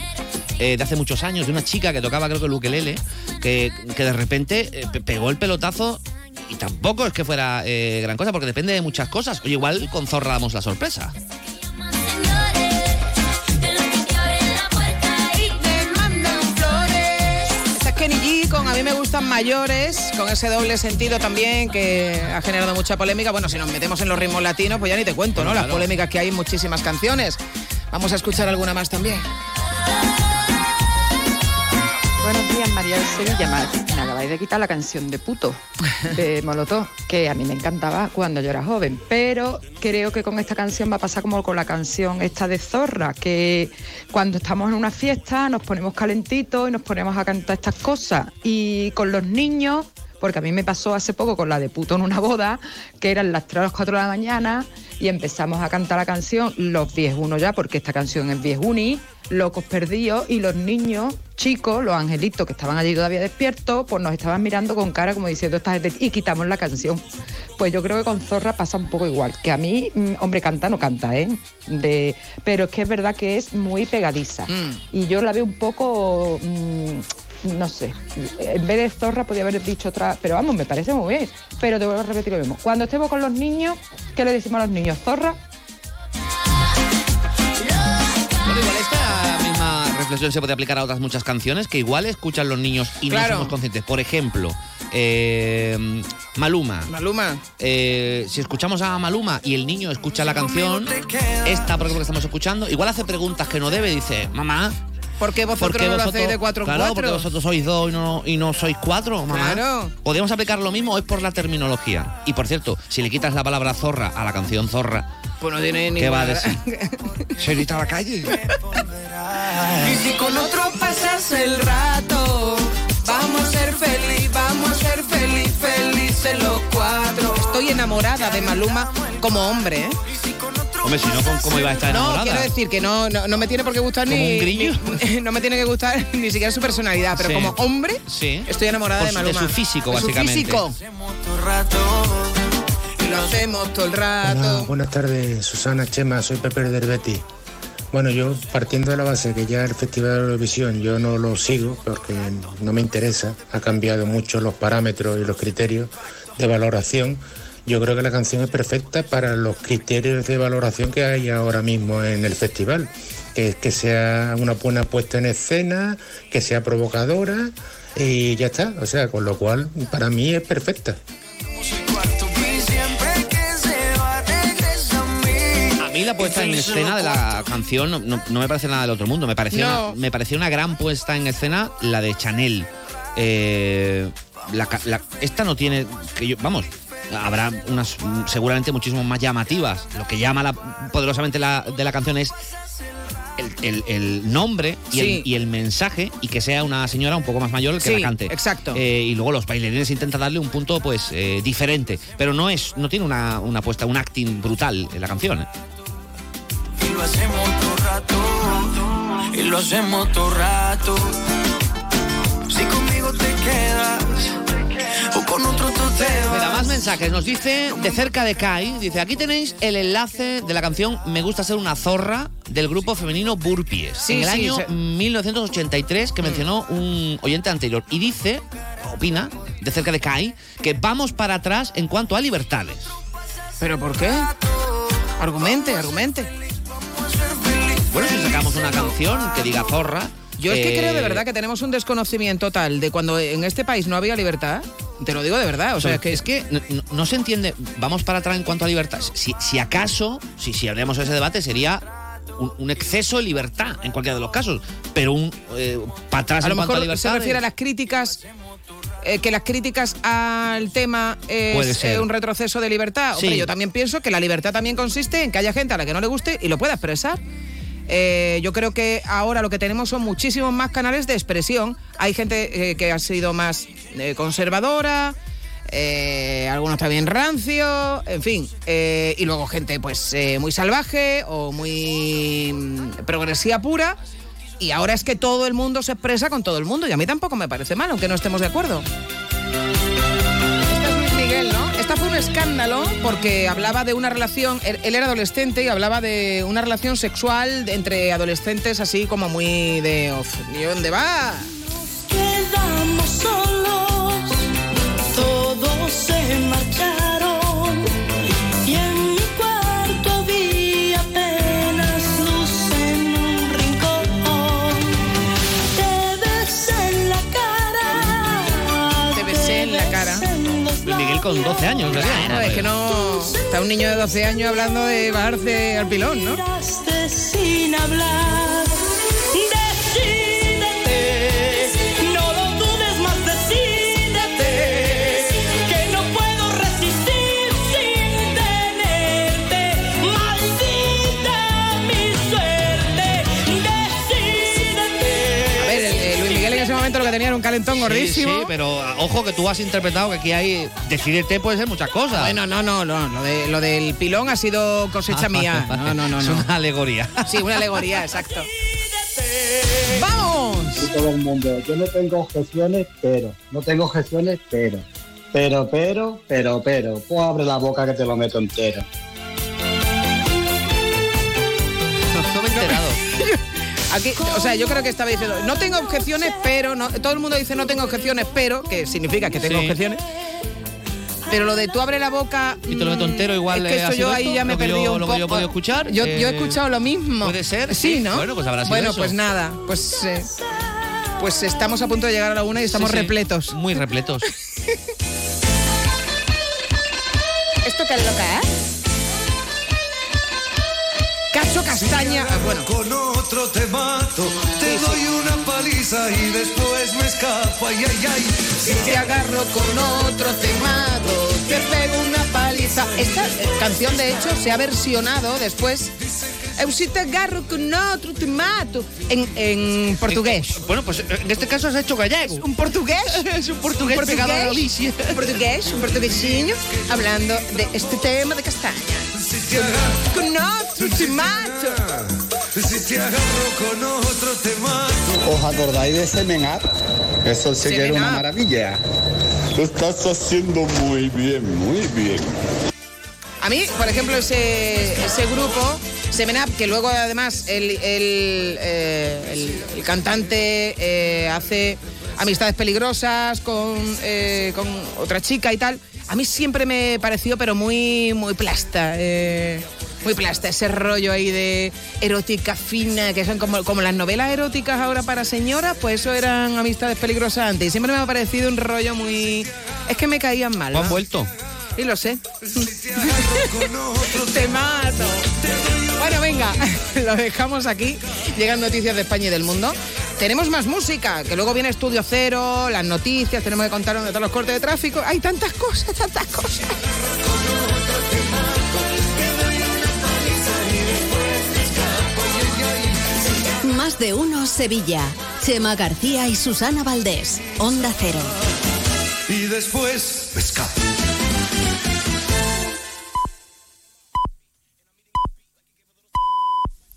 de hace muchos años, de una chica que tocaba creo que el ukelele, que, que de repente pe- pegó el pelotazo y tampoco es que fuera eh, gran cosa porque depende de muchas cosas. Oye, igual con Zorra damos la sorpresa. Mí me gustan mayores, con ese doble sentido también que ha generado mucha polémica. Bueno, si nos metemos en los ritmos latinos, pues ya ni te cuento, ¿no? Las polémicas que hay en muchísimas canciones. Vamos a escuchar alguna más también. Buenos días, María de Sevilla. Me, me acabáis de quitar la canción de puto de Molotov, que a mí me encantaba cuando yo era joven. Pero creo que con esta canción va a pasar como con la canción esta de Zorra, que cuando estamos en una fiesta nos ponemos calentitos y nos ponemos a cantar estas cosas. Y con los niños, porque a mí me pasó hace poco con la de puto en una boda, que eran las 3 o las 4 de la mañana y empezamos a cantar la canción Los viejunos ya, porque esta canción es viejuni, Locos Perdidos, y los niños chicos, los angelitos que estaban allí todavía despiertos, pues nos estaban mirando con cara como diciendo esta gente, y quitamos la canción. Pues yo creo que con Zorra pasa un poco igual, que a mí, mm, hombre, canta no canta, ¿eh? De, pero es que es verdad que es muy pegadiza. Y yo la veo un poco... mm, no sé, en vez de zorra podía haber dicho otra, pero vamos, me parece muy bien. Pero te vuelvo a repetir lo mismo. Cuando estemos con los niños, ¿qué le decimos a los niños? ¿Zorra? Bueno, igual esta misma reflexión se puede aplicar a otras muchas canciones que igual escuchan los niños y Claro. no somos conscientes. Por ejemplo, eh, Maluma. Maluma. Eh, si escuchamos a Maluma y el niño escucha la canción, esta por ejemplo que estamos escuchando, igual hace preguntas que no debe, dice, mamá. ¿Por qué vosotros no lo hacéis de cuatro en claro, cuatro? porque vosotros sois dos y no, y no sois cuatro, mamá. Claro. ¿Podríamos aplicar lo mismo o es por la terminología? Y por cierto, si le quitas la palabra zorra a la canción zorra, Pues no tiene ¿qué va a decir? Se grita a la calle. Y si con otro pasas el rato, vamos a ser feliz, vamos a ser feliz, felices los cuatro. Estoy enamorada de Maluma como hombre, ¿eh? Hombre, si no, ¿cómo- ¿cómo iba a estar No, enamorada? quiero decir que no, no, no me tiene por qué gustar ¿Como ni, un grillo? ni- No me tiene que gustar ni siquiera su personalidad, pero Sí. como hombre Sí. estoy enamorada Por de su- de Maluma. su físico, De su básicamente. físico. Lo hacemos todo el rato. Hola, buenas tardes, Susana Chema, soy Pepe del Betis. Bueno, yo partiendo de la base que ya el Festival de Eurovisión yo no lo sigo porque no me interesa, ha cambiado mucho los parámetros y los criterios de valoración. Yo creo que la canción es perfecta para los criterios de valoración que hay ahora mismo en el festival. Que es que sea una buena puesta en escena, que sea provocadora y ya está. O sea, con lo cual para mí es perfecta. A mí la puesta en escena de la canción no, no- no me parece nada del otro mundo. Me pareció, No. una, me pareció una gran puesta en escena la de Chanel. Eh, la ca- la- esta no tiene. Que yo, vamos, habrá unas seguramente muchísimo más llamativas. Lo que llama la- poderosamente la, de la canción es el, el- el nombre y, Sí. el, y el mensaje y que sea una señora un poco más mayor que Sí, la cante. exacto. Eh, y luego los bailarines intentan darle un punto pues eh, diferente, pero no es no tiene una, una puesta, un acting brutal en la canción. ¿eh? y lo hacemos todo rato. Si conmigo te quedas o con otro tú te Mira, más mensajes. Nos dice de cerca de Kai. Dice, aquí tenéis el enlace de la canción Me gusta ser una zorra del grupo femenino Burpies. Sí, en el sí, año se- 1983 que mencionó un oyente anterior. Y dice, opina, de cerca de Kai, que vamos para atrás en cuanto a libertades. ¿Pero por qué? Argumente, argumente. Bueno, si sacamos una canción que diga zorra... Yo es que eh, creo de verdad que tenemos un desconocimiento total de cuando en este país no había libertad. Te lo digo de verdad, o sea, que es que no, no- se entiende. Vamos para atrás en cuanto a libertad. Si, si acaso, si, si hablemos ese debate, sería un, un exceso de libertad en cualquiera de los casos. Pero un eh, para atrás a lo en cuanto a mejor libertad. se refiere a las críticas. eh, que las críticas al tema es eh, un retroceso de libertad. Hombre, Sí. yo también pienso que la libertad también consiste en que haya gente a la que no le guste y lo pueda expresar. Eh, yo creo que ahora lo que tenemos son muchísimos más canales de expresión. Hay gente eh, que ha sido más eh, conservadora, algunos también rancio, en fin. y luego gente pues muy salvaje o muy mm, progresiva pura. Y ahora es que todo el mundo se expresa con todo el mundo. Y a mí tampoco me parece mal, aunque no estemos de acuerdo. Fue un escándalo porque hablaba de una relación, él era adolescente y hablaba de una relación sexual entre adolescentes así como muy de... "Uf, ¿Y dónde va? Quedamos solos, todos se marcharon con 12 años, ¿verdad? Claro, es que no... Está un niño de 12 años hablando de bajarse al pilón, ¿no? Sin hablar. Ese momento lo que tenía era un calentón gordísimo. Sí, sí, pero ah, ojo que tú has interpretado que aquí hay. Decidete puede ser muchas cosas. Bueno, no, no, no. Lo, de, lo del pilón ha sido cosecha Ah, mía. vale, No, vale. no, no, Es no. una alegoría. Sí, una alegoría, exacto. ¡Vamos! Y todo el mundo, yo no tengo objeciones, pero, no tengo objeciones, pero, pero, pero, pero, pero, pues abre la boca que te lo meto entero. No me. Aquí, o sea, yo creo que estaba diciendo, no tengo objeciones, pero no, todo el mundo dice no tengo objeciones, pero, que significa que tengo Sí. objeciones. Pero lo de tú abre la boca. Y te lo meto entero, igual, Es que eh, eso yo ahí esto, ya me perdí un lo poco. que yo he podido escuchar, Yo, yo he eh, escuchado lo mismo. puede ser, Sí, sí. ¿no? Bueno, pues habrá sido Bueno, eso. pues nada, pues. eh, pues estamos a punto de llegar a la una y estamos Sí, sí. repletos. Muy repletos. ¿Esto qué es lo que es? Cacho Castaña. ah, Bueno. Con otro te mato, te doy una paliza y después me escapo, ay, ay, ay. Si te agarro con otro te mato, te pego una paliza. Esta eh, canción, de hecho, se ha versionado después. Eu si te agarro con otro te mato. En, en portugués. Bueno, pues en este caso has hecho gallego. ¿Un portugués? es un portugués, pegado a Galicia. Un portugués, un portuguesinho, hablando de este tema de castaña. Con otro te mato. Si te agarro con otro te mato. ¿Os acordáis de Semen Up? Eso sí que era una maravilla. Lo estás haciendo muy bien, muy bien. A mí, por ejemplo, ese, ese grupo, Semen Up, que luego además el, el, eh, el- el cantante eh, hace amistades peligrosas con, eh, con otra chica y tal, a mí siempre me pareció, pero muy, muy plasta. muy plasta, ese rollo ahí de erótica fina, que son como, como las novelas eróticas ahora para señoras, pues eso eran amistades peligrosas antes. Y siempre me ha parecido un rollo muy... Es que me caían mal. ¿O han vuelto? Y lo sé. Te mato. Bueno, venga, lo dejamos aquí. Llegan noticias de España y del mundo. Tenemos más música, que luego viene Estudio Cero, las noticias, tenemos que contar dónde están los cortes de tráfico. Hay tantas cosas, tantas cosas. Más de uno Sevilla. Chema García y Susana Valdés. Onda Cero. Y después me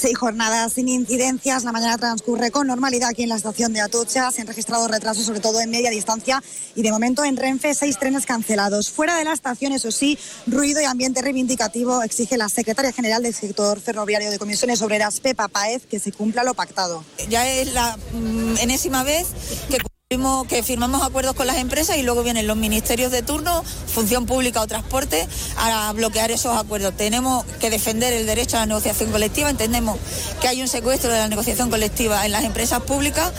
Seis jornadas sin incidencias. La mañana transcurre con normalidad aquí en la estación de Atocha. Se han registrado retrasos, sobre todo en media distancia. Y de momento en Renfe, seis trenes cancelados. Fuera de la estación, eso sí, ruido y ambiente reivindicativo exige la secretaria general del sector ferroviario de Comisiones Obreras, Pepa Paez, que se cumpla lo pactado. Ya es la mm, enésima vez que que firmamos acuerdos con las empresas y luego vienen los ministerios de turno, función pública o transporte, a bloquear esos acuerdos. Tenemos que defender el derecho a la negociación colectiva, entendemos que hay un secuestro de la negociación colectiva en las empresas públicas.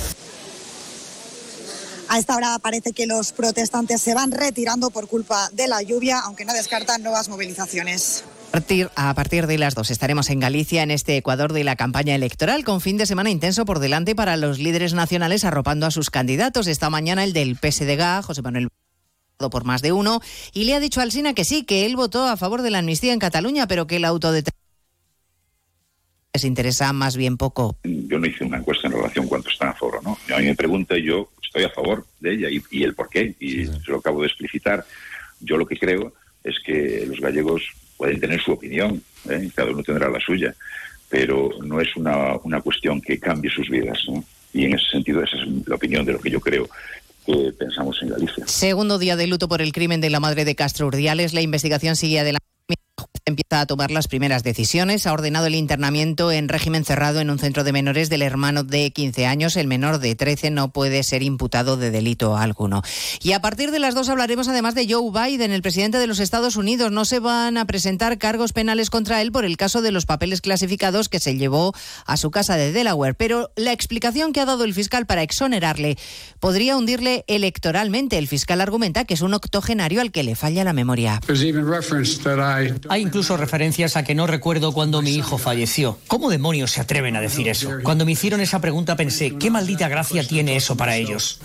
A esta hora parece que los protestantes se van retirando por culpa de la lluvia, aunque no descartan nuevas movilizaciones. A partir de las dos estaremos en Galicia, en este Ecuador de la campaña electoral, con fin de semana intenso por delante para los líderes nacionales arropando a sus candidatos. Esta mañana el del PSDG, José Manuel por más de uno, y le ha dicho al SINA que sí, que él votó a favor de la amnistía en Cataluña, pero que el autodeterminación les interesa más bien poco. Yo no hice una encuesta en relación cuánto están a favor o no. A mí me pregunta y yo estoy a favor de ella y, y el por qué, y se lo acabo de explicitar. Yo lo que creo es que los gallegos pueden tener su opinión, ¿eh? cada uno tendrá la suya, pero no es una, una cuestión que cambie sus vidas. ¿no? Y en ese sentido, esa es la opinión de lo que yo creo que pensamos en Galicia. Segundo día de luto por el crimen de la madre de Castro Urdiales, la investigación sigue adelante empieza a tomar las primeras decisiones. Ha ordenado el internamiento en régimen cerrado en un centro de menores del hermano de 15 años. El menor de 13 no puede ser imputado de delito alguno. Y a partir de las dos hablaremos además de Joe Biden, el presidente de los Estados Unidos. No se van a presentar cargos penales contra él por el caso de los papeles clasificados que se llevó a su casa de Delaware. Pero la explicación que ha dado el fiscal para exonerarle podría hundirle electoralmente. El fiscal argumenta que es un octogenario al que le falla la memoria. Hay incluso referencias a que no recuerdo cuando mi hijo falleció. ¿Cómo demonios se atreven a decir eso? Cuando me hicieron esa pregunta pensé, ¿qué maldita gracia tiene eso para ellos?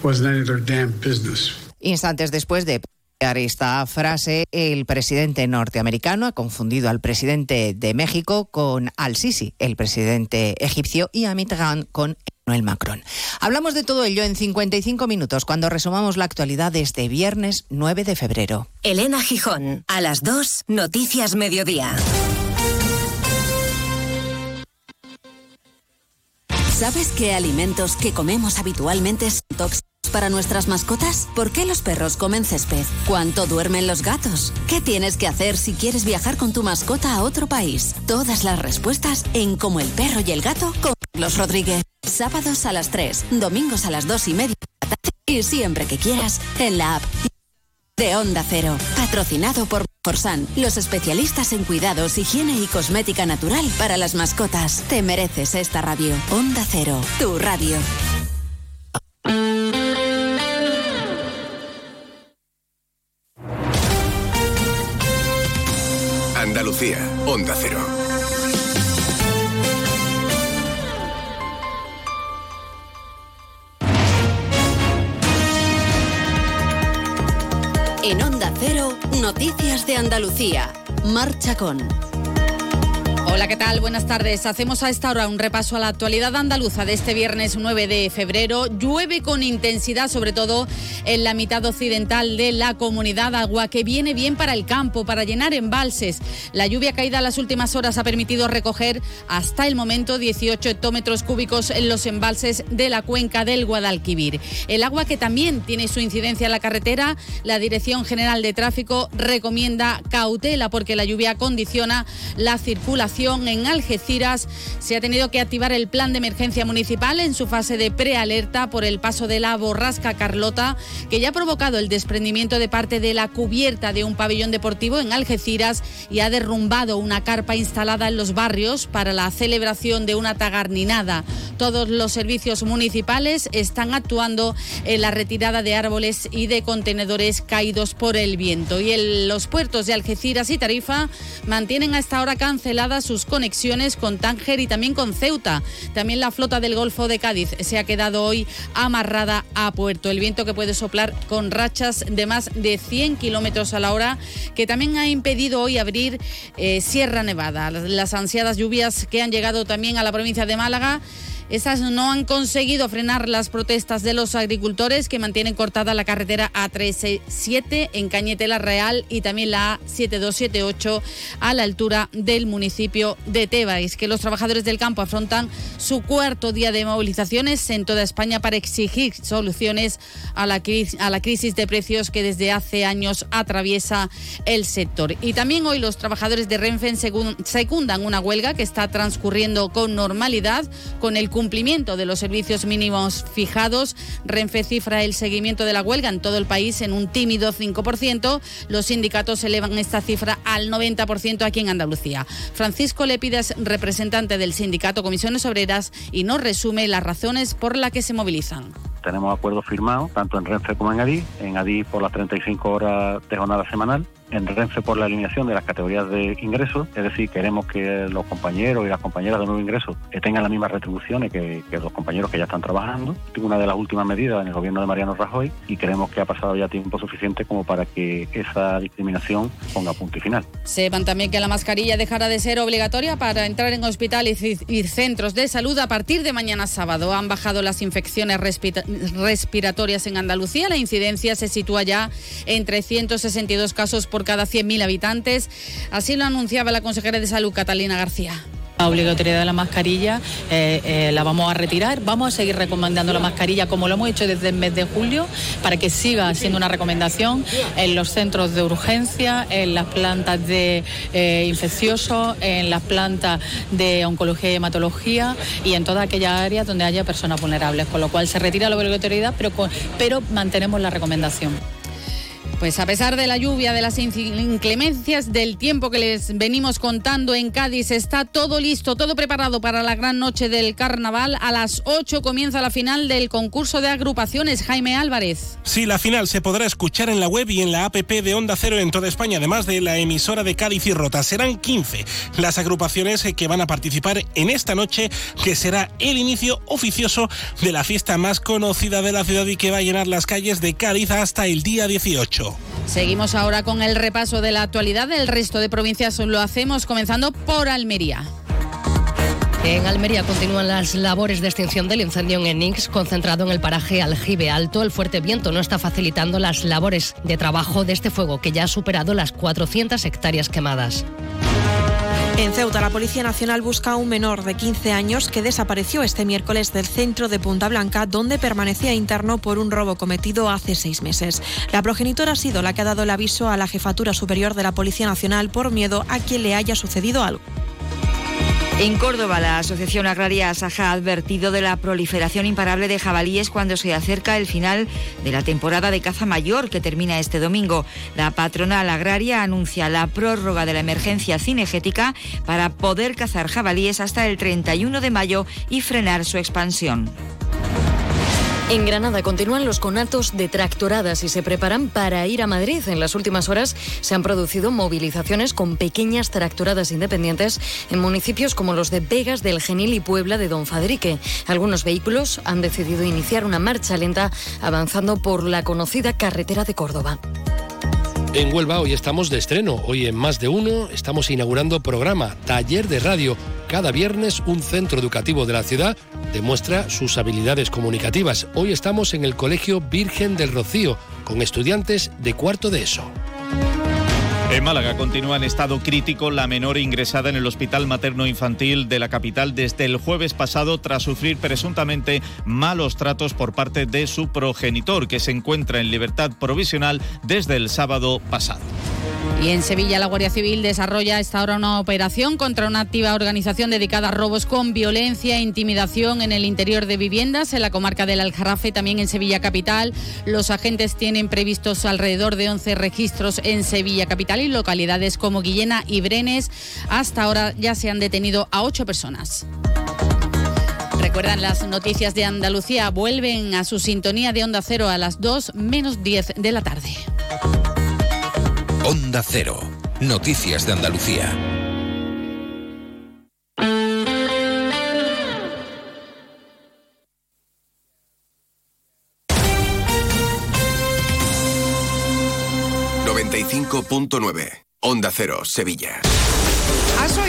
Instantes después de esta frase, el presidente norteamericano ha confundido al presidente de México con Al-Sisi, el presidente egipcio, y a Mitterrand con Emmanuel Macron. Hablamos de todo ello en 55 minutos cuando resumamos la actualidad de este viernes 9 de febrero. Elena Gijón, a las 2, Noticias Mediodía. ¿Sabes qué alimentos que comemos habitualmente son tóxicos? para nuestras mascotas? ¿Por qué los perros comen césped? ¿Cuánto duermen los gatos? ¿Qué tienes que hacer si quieres viajar con tu mascota a otro país? Todas las respuestas en Como el perro y el gato con Los Rodríguez. Sábados a las 3, domingos a las 2 y media y siempre que quieras en la app de Onda Cero. Patrocinado por Forsan, los especialistas en cuidados, higiene y cosmética natural para las mascotas. Te mereces esta radio. Onda Cero, tu radio. Andalucía, Onda Cero. Noticias de Andalucía. Marcha con. Hola, ¿qué tal? Buenas tardes. Hacemos a esta hora un repaso a la actualidad andaluza de este viernes 9 de febrero. Llueve con intensidad, sobre todo en la mitad occidental de la comunidad, agua que viene bien para el campo, para llenar embalses. La lluvia caída en las últimas horas ha permitido recoger hasta el momento 18 hectómetros cúbicos en los embalses de la cuenca del Guadalquivir. El agua que también tiene su incidencia en la carretera, la Dirección General de Tráfico recomienda cautela porque la lluvia condiciona la circulación en Algeciras se ha tenido que activar el plan de emergencia municipal en su fase de prealerta por el paso de la borrasca Carlota, que ya ha provocado el desprendimiento de parte de la cubierta de un pabellón deportivo en Algeciras y ha derrumbado una carpa instalada en los barrios para la celebración de una tagarninada. Todos los servicios municipales están actuando en la retirada de árboles y de contenedores caídos por el viento. Y en los puertos de Algeciras y Tarifa mantienen a esta hora canceladas sus conexiones con Tánger y también con Ceuta. También la flota del Golfo de Cádiz se ha quedado hoy amarrada a puerto. El viento que puede soplar con rachas de más de 100 kilómetros a la hora, que también ha impedido hoy abrir eh, Sierra Nevada. Las ansiadas lluvias que han llegado también a la provincia de Málaga esas no han conseguido frenar las protestas de los agricultores que mantienen cortada la carretera A367 en Cañetela Real y también la A7278 a la altura del municipio de Tebais, que los trabajadores del campo afrontan su cuarto día de movilizaciones en toda España para exigir soluciones a la, a la crisis de precios que desde hace años atraviesa el sector. Y también hoy los trabajadores de Renfe secundan una huelga que está transcurriendo con normalidad con el cumplimiento de los servicios mínimos fijados. Renfe cifra el seguimiento de la huelga en todo el país en un tímido 5%. Los sindicatos elevan esta cifra al 90% aquí en Andalucía. Francisco Lepides, representante del sindicato Comisiones Obreras, y nos resume las razones por las que se movilizan tenemos acuerdos firmados tanto en Renfe como en ADI, en ADI por las 35 horas de jornada semanal en Renfe por la alineación de las categorías de ingresos, es decir, queremos que los compañeros y las compañeras de nuevo ingreso tengan las mismas retribuciones que, los compañeros que ya están trabajando. Una de las últimas medidas en el gobierno de Mariano Rajoy y creemos que ha pasado ya tiempo suficiente como para que esa discriminación ponga punto y final. Sepan también que la mascarilla dejará de ser obligatoria para entrar en hospitales y centros de salud a partir de mañana sábado. Han bajado las infecciones respiratorias en Andalucía. La incidencia se sitúa ya en 362 casos por por cada 100.000 habitantes. Así lo anunciaba la consejera de Salud, Catalina García. La obligatoriedad de la mascarilla eh, eh, la vamos a retirar. Vamos a seguir recomendando la mascarilla como lo hemos hecho desde el mes de julio para que siga siendo una recomendación en los centros de urgencia, en las plantas de eh, infecciosos, en las plantas de oncología y hematología y en todas aquellas áreas donde haya personas vulnerables. Con lo cual se retira la obligatoriedad, pero, pero mantenemos la recomendación. Pues a pesar de la lluvia, de las inclemencias, del tiempo que les venimos contando en Cádiz, está todo listo, todo preparado para la gran noche del carnaval. A las 8 comienza la final del concurso de agrupaciones. Jaime Álvarez. Sí, la final se podrá escuchar en la web y en la app de Onda Cero en toda España, además de la emisora de Cádiz y Rota. Serán 15 las agrupaciones que van a participar en esta noche, que será el inicio oficioso de la fiesta más conocida de la ciudad y que va a llenar las calles de Cádiz hasta el día 18. Seguimos ahora con el repaso de la actualidad del resto de provincias. Lo hacemos comenzando por Almería. En Almería continúan las labores de extinción del incendio en Enix, concentrado en el paraje Aljibe Alto. El fuerte viento no está facilitando las labores de trabajo de este fuego, que ya ha superado las 400 hectáreas quemadas. En Ceuta, la Policía Nacional busca a un menor de 15 años que desapareció este miércoles del centro de Punta Blanca, donde permanecía interno por un robo cometido hace seis meses. La progenitora ha sido la que ha dado el aviso a la Jefatura Superior de la Policía Nacional por miedo a que le haya sucedido algo. En Córdoba, la Asociación Agraria Asaja ha advertido de la proliferación imparable de jabalíes cuando se acerca el final de la temporada de caza mayor que termina este domingo. La patronal agraria anuncia la prórroga de la emergencia cinegética para poder cazar jabalíes hasta el 31 de mayo y frenar su expansión. En Granada continúan los conatos de tractoradas y se preparan para ir a Madrid. En las últimas horas se han producido movilizaciones con pequeñas tractoradas independientes en municipios como los de Vegas del Genil y Puebla de Don Fadrique. Algunos vehículos han decidido iniciar una marcha lenta avanzando por la conocida carretera de Córdoba. En Huelva hoy estamos de estreno. Hoy en Más de Uno estamos inaugurando programa Taller de Radio. Cada viernes un centro educativo de la ciudad demuestra sus habilidades comunicativas. Hoy estamos en el Colegio Virgen del Rocío con estudiantes de cuarto de ESO. En Málaga continúa en estado crítico la menor ingresada en el Hospital Materno Infantil de la capital desde el jueves pasado tras sufrir presuntamente malos tratos por parte de su progenitor, que se encuentra en libertad provisional desde el sábado pasado. Y en Sevilla la Guardia Civil desarrolla esta hora una operación contra una activa organización dedicada a robos con violencia e intimidación en el interior de viviendas en la comarca del Aljarafe, también en Sevilla Capital. Los agentes tienen previstos alrededor de 11 registros en Sevilla Capital y localidades como Guillena y Brenes. Hasta ahora ya se han detenido a ocho personas. Recuerdan las noticias de Andalucía, vuelven a su sintonía de Onda Cero a las 2 menos 10 de la tarde. Onda Cero. Noticias de Andalucía. ...95.9... Onda Cero, Sevilla.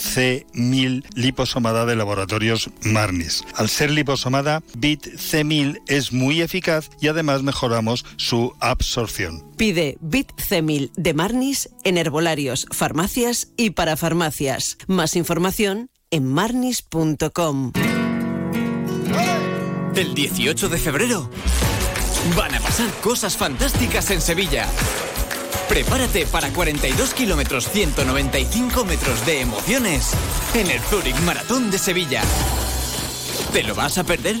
C1000 liposomada de laboratorios Marnis. Al ser liposomada, Bit C1000 es muy eficaz y además mejoramos su absorción. Pide Bit C1000 de Marnis en herbolarios, farmacias y para farmacias. Más información en marnis.com. El 18 de febrero van a pasar cosas fantásticas en Sevilla. Prepárate para 42 kilómetros 195 metros de emociones en el Zurich Maratón de Sevilla. ¿Te lo vas a perder?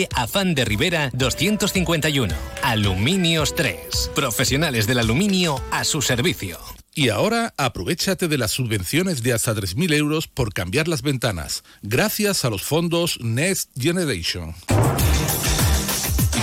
Afán de Rivera 251. Aluminios 3. Profesionales del aluminio a su servicio. Y ahora aprovechate de las subvenciones de hasta 3.000 euros por cambiar las ventanas, gracias a los fondos Next Generation.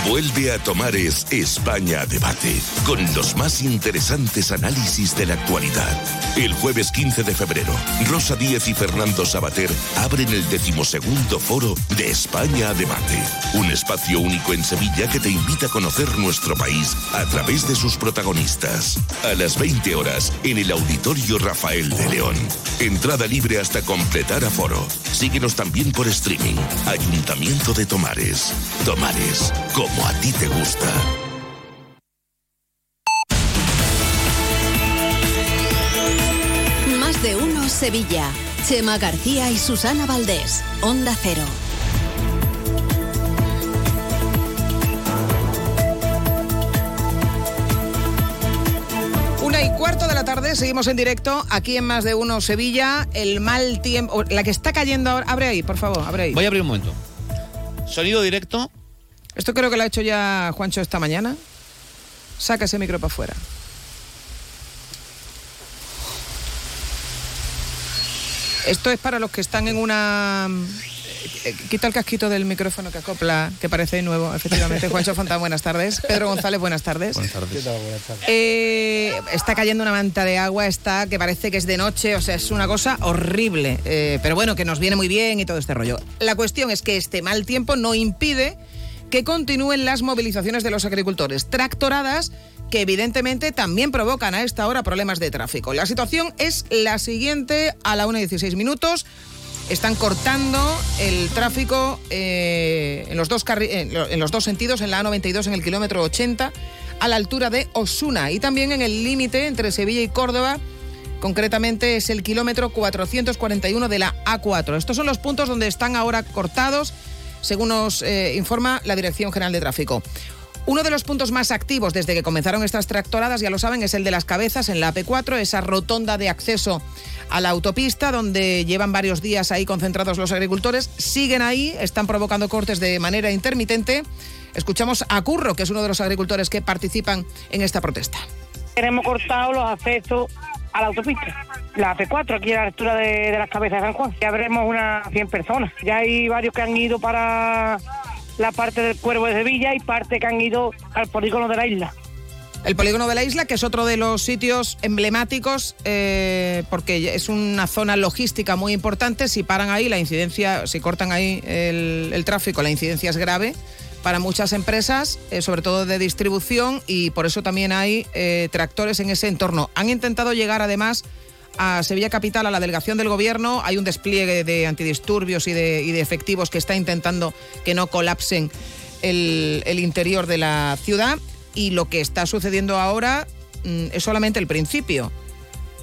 Vuelve a Tomares España Debate, con los más interesantes análisis de la actualidad. El jueves 15 de febrero, Rosa Díez y Fernando Sabater abren el decimosegundo foro de España Debate, un espacio único en Sevilla que te invita a conocer nuestro país a través de sus protagonistas. A las 20 horas, en el Auditorio Rafael de León. Entrada libre hasta completar aforo. Síguenos también por streaming. Ayuntamiento de Tomares. Tomares, como a ti te gusta. Más de uno Sevilla. Chema García y Susana Valdés. Onda Cero. Una y cuarto de la tarde, seguimos en directo aquí en Más de Uno Sevilla. El mal tiempo, la que está cayendo ahora. Abre ahí, por favor, abre ahí. Voy a abrir un momento. Sonido directo. Esto creo que lo ha hecho ya Juancho esta mañana. Saca ese micro para afuera. Esto es para los que están en una... eh, Quita el casquito del micrófono que acopla, que parece nuevo, efectivamente. Juancho Fontán, buenas tardes. Pedro González, buenas tardes. Buenas tardes. Eh, está cayendo una manta de agua, está que parece que es de noche, o sea, es una cosa horrible. Eh, pero bueno, que nos viene muy bien y todo este rollo. La cuestión es que este mal tiempo no impide que continúen las movilizaciones de los agricultores. Tractoradas que evidentemente también provocan a esta hora problemas de tráfico. La situación es la siguiente a la 1 y 16 minutos. Están cortando el tráfico eh, en, los dos en los dos sentidos, en la A92 en el kilómetro 80, a la altura de Osuna y también en el límite entre Sevilla y Córdoba. Concretamente es el kilómetro 441 de la A4. Estos son los puntos donde están ahora cortados, según nos eh, informa la Dirección General de Tráfico. Uno de los puntos más activos desde que comenzaron estas tractoradas, ya lo saben, es el de las cabezas en la AP4, esa rotonda de acceso a la autopista, donde llevan varios días ahí concentrados los agricultores. Siguen ahí, están provocando cortes de manera intermitente. Escuchamos a Curro, que es uno de los agricultores que participan en esta protesta. Tenemos cortado los accesos a la autopista, la P4, aquí a la altura de, de las cabezas de San Juan. Ya veremos unas 100 personas. Ya hay varios que han ido para la parte del Cuervo de Sevilla y parte que han ido al polígono de la isla. El polígono de la isla, que es otro de los sitios emblemáticos, eh, porque es una zona logística muy importante. Si paran ahí, la incidencia, si cortan ahí el, el tráfico, la incidencia es grave para muchas empresas, eh, sobre todo de distribución, y por eso también hay eh, tractores en ese entorno. Han intentado llegar además a Sevilla Capital, a la delegación del gobierno. Hay un despliegue de antidisturbios y de, efectivos que está intentando que no colapsen el, el interior de la ciudad. Y lo que está sucediendo ahora mm, es solamente el principio.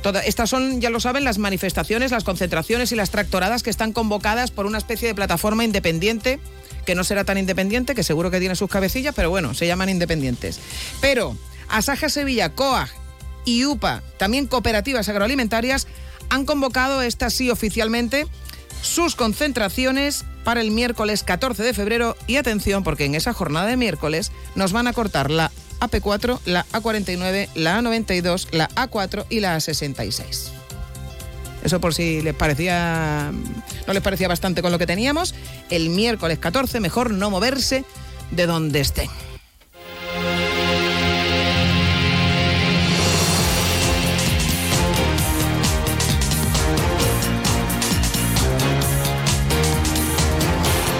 Toda- estas son, ya lo saben, las manifestaciones, las concentraciones y las tractoradas que están convocadas por una especie de plataforma independiente, que no será tan independiente, que seguro que tiene sus cabecillas, pero bueno, se llaman independientes. Pero Asaja Sevilla, COAG y UPA, también cooperativas agroalimentarias, han convocado, estas sí oficialmente, sus concentraciones para el miércoles 14 de febrero y atención porque en esa jornada de miércoles nos van a cortar la AP4, la A49, la A92, la A4 y la A66. Eso por si les parecía no les parecía bastante con lo que teníamos, el miércoles 14 mejor no moverse de donde estén.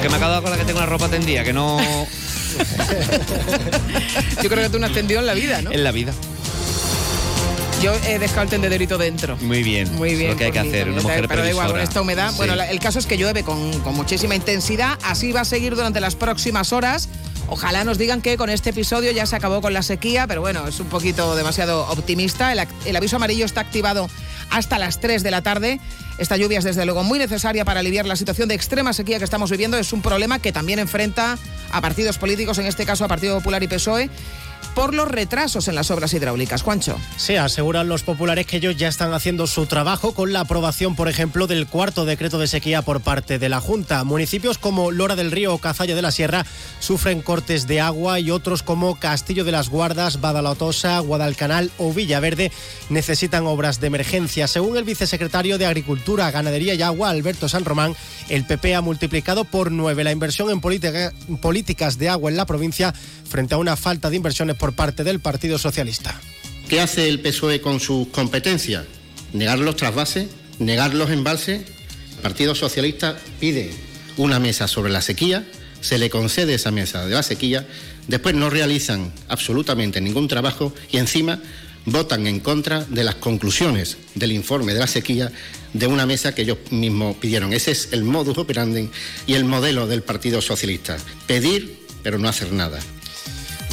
Que me de dar con la que tengo la ropa tendida, que no. Yo creo que tú no has tendido en la vida, ¿no? en la vida. Yo he dejado el tendederito dentro. Muy bien. Muy bien. Lo que hay que mí, hacer, una mujer Pero da igual, con esta humedad. Sí. Bueno, el caso es que llueve con, con muchísima intensidad. Así va a seguir durante las próximas horas. Ojalá nos digan que con este episodio ya se acabó con la sequía, pero bueno, es un poquito demasiado optimista. El, el aviso amarillo está activado hasta las 3 de la tarde. Esta lluvia es desde luego muy necesaria para aliviar la situación de extrema sequía que estamos viviendo. Es un problema que también enfrenta a partidos políticos, en este caso a Partido Popular y PSOE. Por los retrasos en las obras hidráulicas. Juancho. Se aseguran los populares que ellos ya están haciendo su trabajo con la aprobación, por ejemplo, del cuarto decreto de sequía por parte de la Junta. Municipios como Lora del Río o Cazalla de la Sierra sufren cortes de agua y otros como Castillo de las Guardas, Badalatosa, Guadalcanal o Villaverde necesitan obras de emergencia. Según el vicesecretario de Agricultura, Ganadería y Agua, Alberto San Román, el PP ha multiplicado por nueve la inversión en políticas de agua en la provincia frente a una falta de inversiones por parte del Partido Socialista. ¿Qué hace el PSOE con sus competencias? Negar los trasvases, negar los embalses. El Partido Socialista pide una mesa sobre la sequía, se le concede esa mesa de la sequía, después no realizan absolutamente ningún trabajo y encima votan en contra de las conclusiones del informe de la sequía de una mesa que ellos mismos pidieron. Ese es el modus operandi y el modelo del Partido Socialista. Pedir, pero no hacer nada.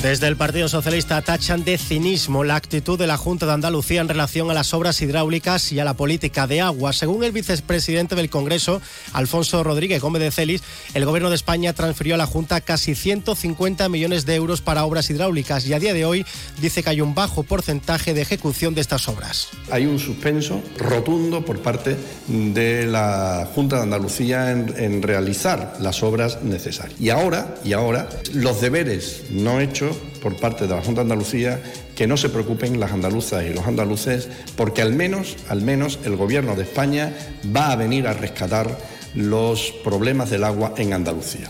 Desde el Partido Socialista tachan de cinismo la actitud de la Junta de Andalucía en relación a las obras hidráulicas y a la política de agua. Según el vicepresidente del Congreso, Alfonso Rodríguez Gómez de Celis, el Gobierno de España transfirió a la Junta casi 150 millones de euros para obras hidráulicas y a día de hoy dice que hay un bajo porcentaje de ejecución de estas obras. Hay un suspenso rotundo por parte de la Junta de Andalucía en, en realizar las obras necesarias. Y ahora, y ahora, los deberes no hechos por parte de la Junta de Andalucía que no se preocupen las andaluzas y los andaluces porque al menos, al menos el gobierno de España va a venir a rescatar los problemas del agua en Andalucía.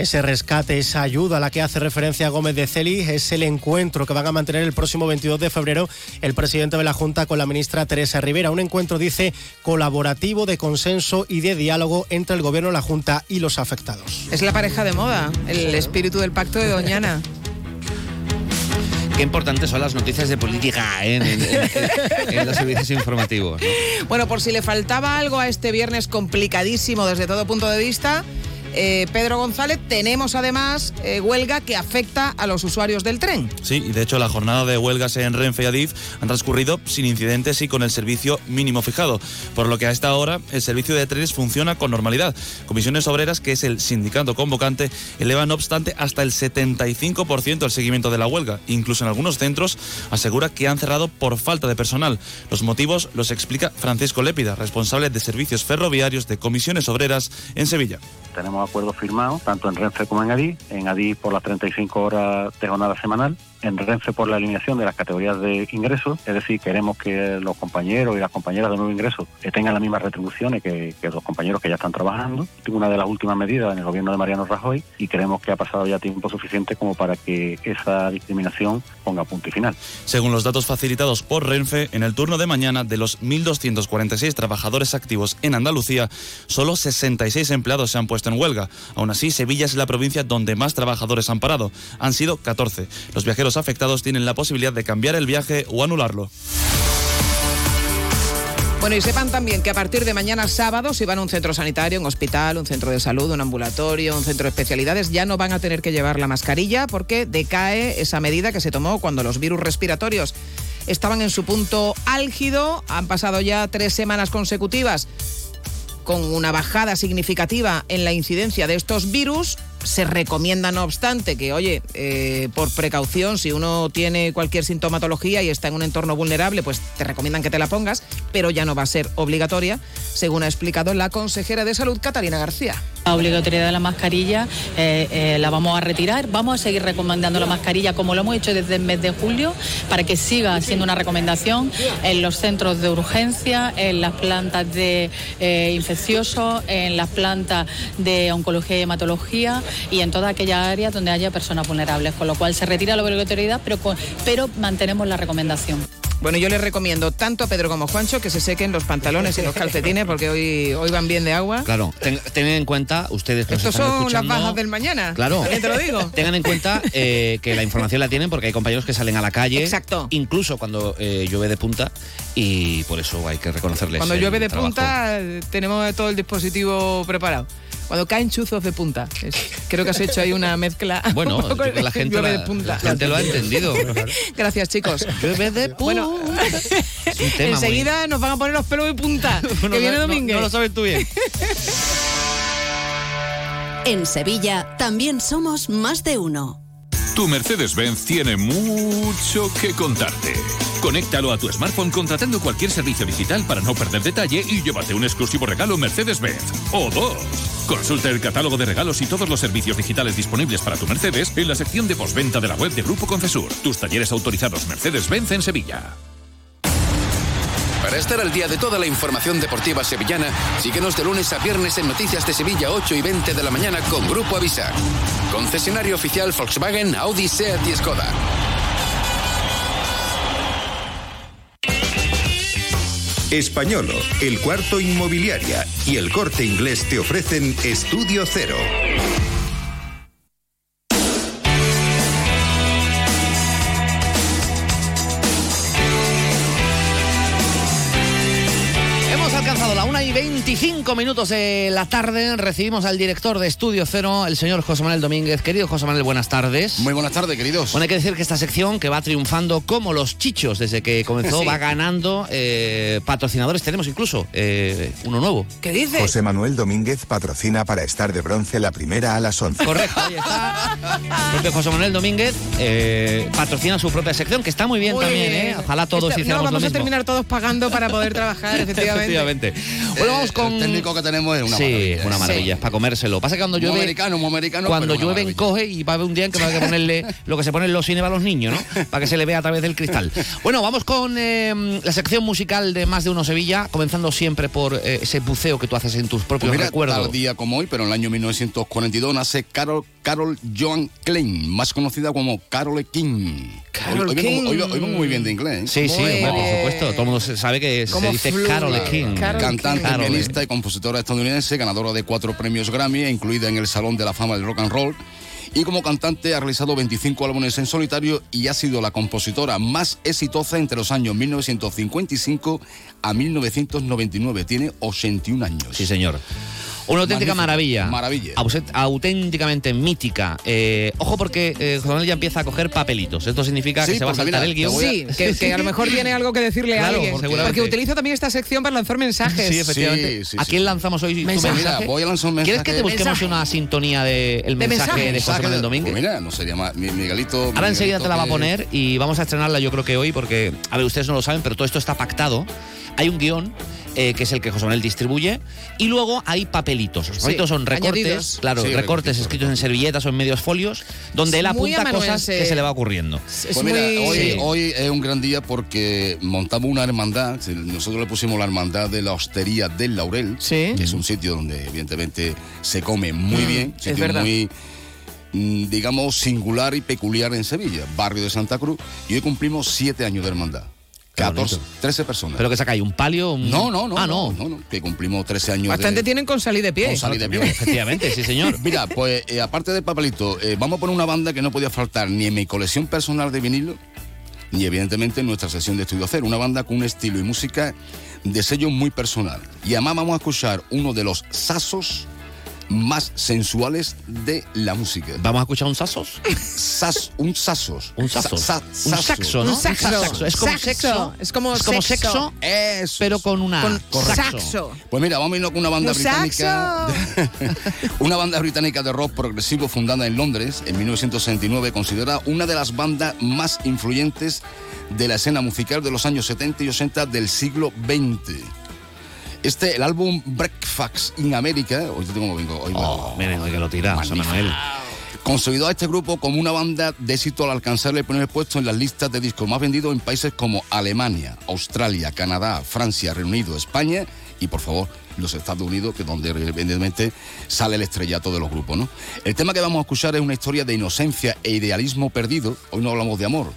Ese rescate, esa ayuda a la que hace referencia Gómez de Celi es el encuentro que van a mantener el próximo 22 de febrero el presidente de la Junta con la ministra Teresa Rivera. Un encuentro, dice, colaborativo, de consenso y de diálogo entre el gobierno, la Junta y los afectados. Es la pareja de moda, el espíritu del pacto de Doñana. Qué importantes son las noticias de política ¿eh? en, los servicios informativos. Bueno, por si le faltaba algo a este viernes complicadísimo desde todo punto de vista, eh, Pedro González, tenemos además eh, huelga que afecta a los usuarios del tren. Sí, y de hecho la jornada de huelgas en Renfe y Adif han transcurrido sin incidentes y con el servicio mínimo fijado, por lo que a esta hora el servicio de trenes funciona con normalidad. Comisiones Obreras, que es el sindicato convocante, eleva no obstante hasta el 75% el seguimiento de la huelga. Incluso en algunos centros asegura que han cerrado por falta de personal. Los motivos los explica Francisco Lépida, responsable de servicios ferroviarios de Comisiones Obreras en Sevilla. Tenemos acuerdos firmados, tanto en Renfe como en Adif, en Adif por las 35 horas de jornada semanal en Renfe por la eliminación de las categorías de ingresos, es decir, queremos que los compañeros y las compañeras de nuevo ingreso tengan las mismas retribuciones que, los compañeros que ya están trabajando. Es una de las últimas medidas en el gobierno de Mariano Rajoy y creemos que ha pasado ya tiempo suficiente como para que esa discriminación ponga punto y final. Según los datos facilitados por Renfe, en el turno de mañana de los 1.246 trabajadores activos en Andalucía, solo 66 empleados se han puesto en huelga. Aún así, Sevilla es la provincia donde más trabajadores han parado. Han sido 14. Los viajeros afectados tienen la posibilidad de cambiar el viaje o anularlo. Bueno, y sepan también que a partir de mañana sábado, si van a un centro sanitario, un hospital, un centro de salud, un ambulatorio, un centro de especialidades, ya no van a tener que llevar la mascarilla porque decae esa medida que se tomó cuando los virus respiratorios estaban en su punto álgido. Han pasado ya tres semanas consecutivas con una bajada significativa en la incidencia de estos virus se recomienda, no obstante, que, oye, eh, por precaución, si uno tiene cualquier sintomatología y está en un entorno vulnerable, pues te recomiendan que te la pongas, pero ya no va a ser obligatoria, según ha explicado la consejera de Salud, Catalina García. La obligatoriedad de la mascarilla eh, eh, la vamos a retirar. Vamos a seguir recomendando la mascarilla como lo hemos hecho desde el mes de julio para que siga siendo una recomendación en los centros de urgencia, en las plantas de infecciosos, en las plantas de oncología y hematología y en todas aquellas áreas donde haya personas vulnerables, con lo cual se retira la obligatoriedad, pero, pero mantenemos la recomendación. Bueno, yo les recomiendo tanto a Pedro como a Juancho que se sequen los pantalones y los calcetines porque hoy, hoy van bien de agua. Claro, tengan en cuenta ustedes que Estos son las bajas del mañana. Claro. te lo digo. Tengan en cuenta eh, que la información la tienen porque hay compañeros que salen a la calle. Exacto. Incluso cuando eh, llueve de punta y por eso hay que reconocerles. Cuando llueve de punta tenemos todo el dispositivo preparado. Cuando caen chuzos de punta. creo que has hecho ahí una mezcla. Bueno, la gente, la, la gente lo ha entendido. Gracias, chicos. Llueve de punta. Bueno, enseguida nos van a poner los pelos de punta. que viene Domínguez. no lo sabes tú bien. En Sevilla también somos más de uno. Tu Mercedes-Benz tiene mucho que contarte. Conéctalo a tu smartphone contratando cualquier servicio digital para no perder detalle y llévate un exclusivo regalo Mercedes-Benz. O dos. Consulta el catálogo de regalos y todos los servicios digitales disponibles para tu Mercedes en la sección de postventa de la web de Grupo Concesur. Tus talleres autorizados Mercedes-Benz en Sevilla. Para estar al día de toda la información deportiva sevillana, síguenos de lunes a viernes en Noticias de Sevilla 8 y 20 de la mañana con Grupo Avisa. Concesionario oficial Volkswagen, Audi, Seat y Skoda. Españolo, El Cuarto Inmobiliaria y El Corte Inglés te ofrecen Estudio Cero. 25 minutos de la tarde. Recibimos al director de Estudio Cero, el señor José Manuel Domínguez. Querido José Manuel, buenas tardes. Muy buenas tardes, queridos. Bueno, hay que decir que esta sección, que va triunfando como los chichos desde que comenzó, Sí. va ganando eh, patrocinadores. Tenemos incluso eh, uno nuevo. ¿Qué dice? José Manuel Domínguez patrocina para estar de bronce la primera a las 11. Correcto, ahí está. El propio José Manuel Domínguez eh, patrocina su propia sección, que está muy bien Muy también, bien. ¿eh? Ojalá todos Esta- hiciéramos No, vamos lo a terminar todos pagando para poder trabajar, efectivamente. Efectivamente. Bueno, vamos con. Técnico que tenemos es una sí, maravilla. una maravilla, es para comérselo. Pasa que cuando Muy llueve. americano, muy americano, Cuando llueve encoge y va a haber un día en que va a ponerle lo que se pone en los cines a los niños, ¿no? Para que se le vea a través del cristal. Bueno, vamos con eh, la sección musical de Más de Uno Sevilla, comenzando siempre por eh, ese buceo que tú haces en tus propios Pues mira, recuerdos. tal día como hoy, pero en el año 1942 nace Carol, Carol Joan Klein, más conocida como Carole King. Carole hoy, hoy King. hoy vengo- hoy vengo muy bien de inglés. ¿eh? Sí, sí, hombre, por supuesto. Todo el mundo sabe que se ¿Cómo dice fluye? Carole King. Cantante, Carole. pianista y compositora estadounidense, ganadora de cuatro premios Grammy, incluida en el Salón de la Fama del Rock and Roll. Y como cantante ha realizado 25 álbumes en solitario y ha sido la compositora más exitosa entre los años 1955 a 1999. Tiene 81 años. Sí, señor. Una auténtica Magnífico. maravilla. Maravilla. Auset- auténticamente mítica. Eh, ojo porque eh, José Manuel ya empieza a coger papelitos. Esto significa que Sí, se va a porque saltar mira, el guion. Sí, que, que a lo mejor tiene algo que decirle Claro, a alguien. seguramente. Porque utilizo también esta sección para lanzar mensajes. Sí, efectivamente. ¿A quién lanzamos hoy tu Mensaje. mensaje? Mira, voy a lanzar un ¿Quieres que te busquemos Mensaje. una sintonía del De mensaje, mensaje. de José Manuel Domínguez? Pues mira, no sería más. Mi- Miguelito. Ahora enseguida te la va a que- poner y vamos a estrenarla yo creo que hoy porque, a ver, ustedes no lo saben, pero todo esto está pactado. Hay un guion eh, que es el que José Manuel distribuye y luego hay papelitos. Los Sí, papelitos son recortes, añadidos. claro, Sí, recortes escritos en servilletas o en medios folios donde él Es apunta cosas que se le va ocurriendo. Pues mira, hoy, Sí. hoy es un gran día porque montamos una hermandad. Nosotros le pusimos la hermandad de la hostería del Laurel, que es un sitio donde evidentemente se come muy Mm, bien, es sitio verdad. muy mm, digamos singular y peculiar en Sevilla, barrio de Santa Cruz, y hoy cumplimos siete años de hermandad. 14, 13 personas. Pero que saca ahí un palio. un- No, no, no. Ah, no. no, no, que cumplimos 13 años Bastante de... tienen con salir de pie. Con salir de pie. Efectivamente, sí, señor. Mira, pues eh, aparte del papelito, eh, vamos a poner una banda que no podía faltar ni en mi colección personal de vinilo, ni evidentemente en nuestra sesión de estudio cero. Una banda con un estilo y música de sello muy personal. Y además vamos a escuchar uno de los sasos más sensuales de la música. ¿Vamos a escuchar un sasos? Sas, un sasos. Un sasos. Sa- Un saxo, ¿no? Un saxo. Un saxo. Es como Saxo. sexo. Es como Es como sexo. sexo, pero con una Con saxo. saxo. Pues mira, vamos a irnos con una banda Un británica. una banda británica de rock progresivo fundada en Londres en 1969, considerada una de las bandas más influyentes de la escena musical de los años 70 y 80 del siglo XX. Este, el álbum Breakfast in America, hoy te tengo vengo, hoy Oh, miren, hoy que lo tira, José Manuel. Consolidó a este grupo como una banda de éxito al alcanzar el primer puesto en las listas de discos más vendidos en países como Alemania, Australia, Canadá, Francia, Reino Unido, España y, por favor, los Estados Unidos, que es donde evidentemente sale el estrellato de los grupos. ¿no? El tema que vamos a escuchar es una historia de inocencia e idealismo perdido, hoy no hablamos de amor,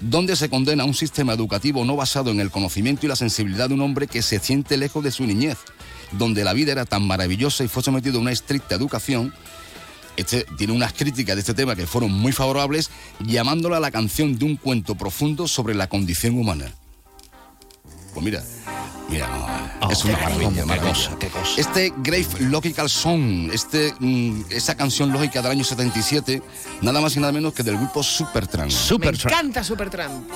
donde se condena un sistema educativo no basado en el conocimiento y la sensibilidad de un hombre que se siente lejos de su niñez, donde la vida era tan maravillosa y fue sometido a una estricta educación este tiene unas críticas de este tema que fueron muy favorables, llamándola la canción de un cuento profundo sobre la condición humana. Pues mira, mira, no, es una maravilla, maravilla. Este Grave Logical Song, este, mm, esa canción lógica del año 77, nada más y nada menos que del grupo Supertramp. Me encanta Supertramp.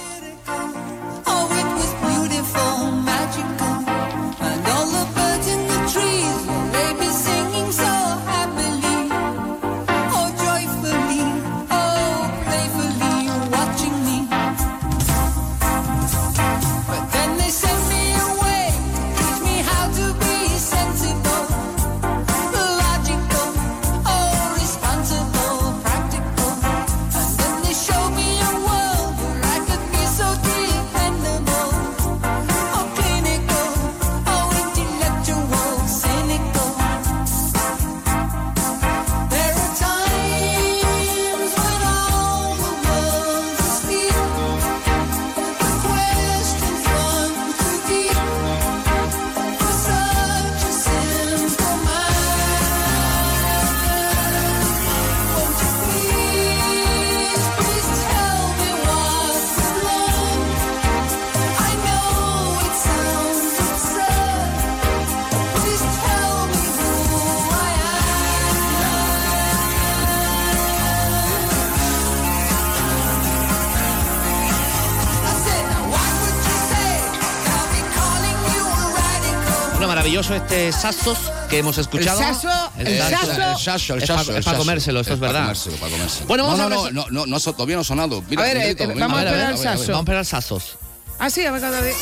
Maravilloso este Sassos que hemos escuchado. El saso, el saso. saso. El el Es pa- el para comérselo, esto es para verdad. comérselo, para comérselo. Bueno, vamos no, a no, ver- no, no, no, so- todavía no ha sonado. Mira, A ver, Miguelito, eh, vamos a ver, esperar ver, al ver, ver. saso. Vamos a esperar Sassos. Ah, sí, a ver cada vez.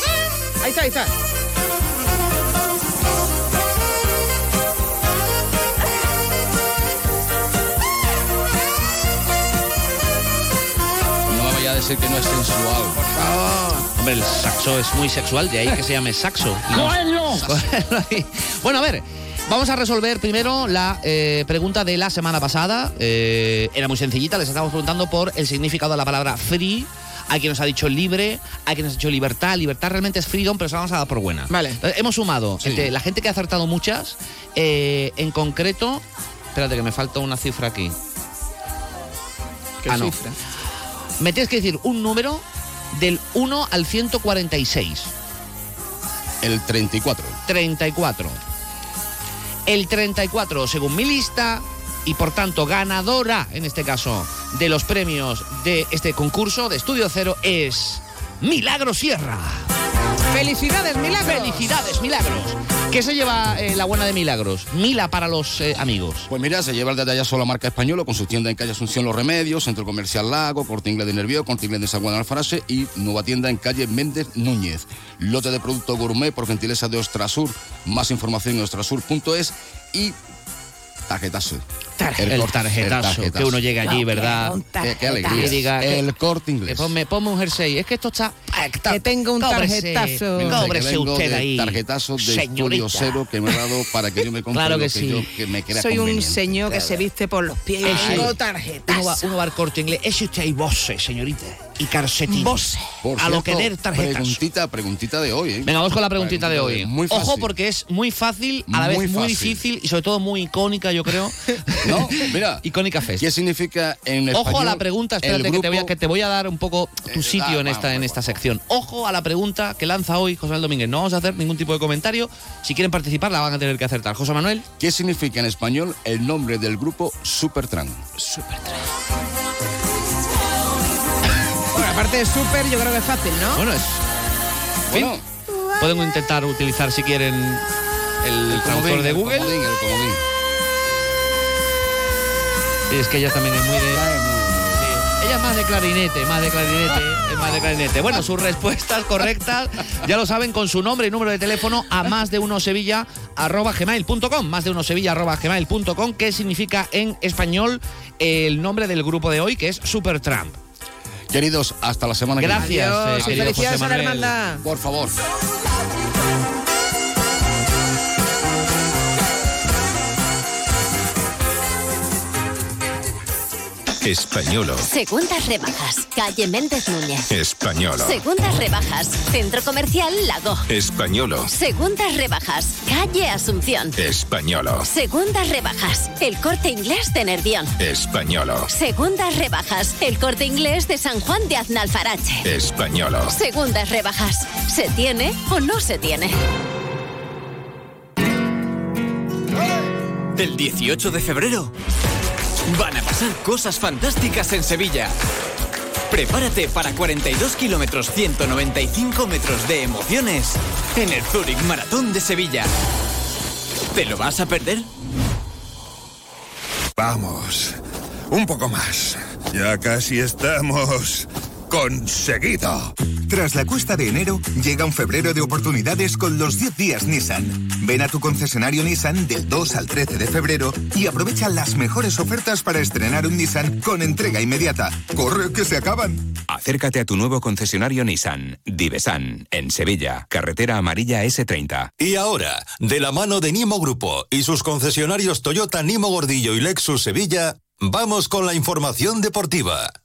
Ahí está, ahí está. No me vaya a decir que no es sensual. Hombre, el saxo es muy sexual, de ahí que se llame saxo. no- bueno, a ver. Vamos a resolver primero la eh, pregunta de la semana pasada. Eh, era muy sencillita, les estábamos preguntando por el significado de la palabra free. Hay quien nos ha dicho libre, hay quien nos ha dicho libertad. Libertad realmente es freedom, pero se la vamos a dar por buena. Vale. Eh, hemos sumado entre la gente que ha acertado muchas, eh, en concreto. Espérate, que me falta una cifra aquí. ¿Qué Ah, no. cifra? Me tienes que decir un número del 1 al 146. El 34. 34. El 34, según mi lista, y por tanto ganadora, en este caso, de los premios de este concurso de Estudio Cero es Milagro Sierra. Felicidades, Milagros. Felicidades, Milagros. ¿Qué se lleva eh, la buena de Milagros? Mila para los eh, amigos. Pues mira, se lleva el detallazo la marca española con su tienda en calle Asunción Los Remedios, Centro Comercial Lago, Corte Inglés de Nervión, Corte Inglés de San Juan de Alfarase y nueva tienda en calle Méndez Núñez. Lote de producto gourmet por gentileza de Ostrasur. Más información en ostrasur.es y tarjetazo. El, tarjetazo, el que uno llegue allí, No, ¿verdad? Qué, qué alegría. Y diga, el corte inglés. Eh, ponme, ponme un jersey. Es que esto está. Que tenga un Cóbrese, tarjetazo. Cóbrese usted de ahí. Tarjetazo de señorita. Estudio Cero que me ha dado para que yo me compre Claro lo que sí. yo que me crea Soy un señor que se viste por los pies. Tengo tarjetas. Uno va, uno va al corte inglés. Es usted y Bosse, señorita. Y calcetín. Bosse. Por a lo que der tarjetas. Preguntita, preguntita de hoy, ¿eh? Venga, vamos con la preguntita de hoy. Muy fácil. Ojo, porque es muy fácil, a la vez Muy fácil. difícil y sobre todo muy icónica, yo creo. No, mira. icónica Fest. ¿Qué significa en español? Ojo a la pregunta, espérate el que, te voy a, grupo- que te voy a dar un poco tu Eh, sitio ah, en esta, en esta sección. Ojo a la pregunta que lanza hoy José Manuel Domínguez. No vamos a hacer ningún tipo de comentario. Si quieren participar, la van a tener que acertar. José Manuel. ¿Qué significa en español el nombre del grupo Supertramp? Bueno, aparte de súper, yo creo que es fácil, ¿no? Bueno, es. Bueno, Pueden intentar utilizar si quieren el, el traductor comodín, de el Google. comodín, el comodín. Sí, es que ella también es muy de. Sí. Ella es más de clarinete, más de clarinete, es más de clarinete. Bueno, sus respuestas correctas, ya lo saben, con su nombre y número de teléfono a más de uno sevilla arroba gmail.com, más de uno sevilla arroba gmail.com, que significa en español el nombre del grupo de hoy, que es Supertramp. Queridos, hasta la semana Gracias, que viene. eh, Adiós, y querido felicidades José Manuel. Por favor. Españolo. Segundas rebajas. Calle Méndez Núñez. Españolo. Segundas rebajas. Centro Comercial Lago. Españolo. Segundas rebajas. Calle Asunción. Españolo. Segundas rebajas. El corte inglés de Nervión. Españolo. Segundas rebajas. El corte inglés de San Juan de Aznalfarache. Españolo. Segundas rebajas. ¿Se tiene o no se tiene? El 18 de febrero van a pasar cosas fantásticas en Sevilla. Prepárate para 42 kilómetros 195 metros de emociones en el Zurich Maratón de Sevilla. ¿Te lo vas a perder? Vamos, un poco más. Ya casi estamos conseguido. Tras la cuesta de enero, llega un febrero de oportunidades con los 10 días Nissan. Ven a tu concesionario Nissan del 2 al 13 de febrero y aprovecha las mejores ofertas para estrenar un Nissan con entrega inmediata. ¡Corre que se acaban! Acércate a tu nuevo concesionario Nissan, Divesan, en Sevilla, carretera amarilla S30. Y ahora, de la mano de Nimo Grupo y sus concesionarios Toyota Nimo Gordillo y Lexus Sevilla, vamos con la información deportiva.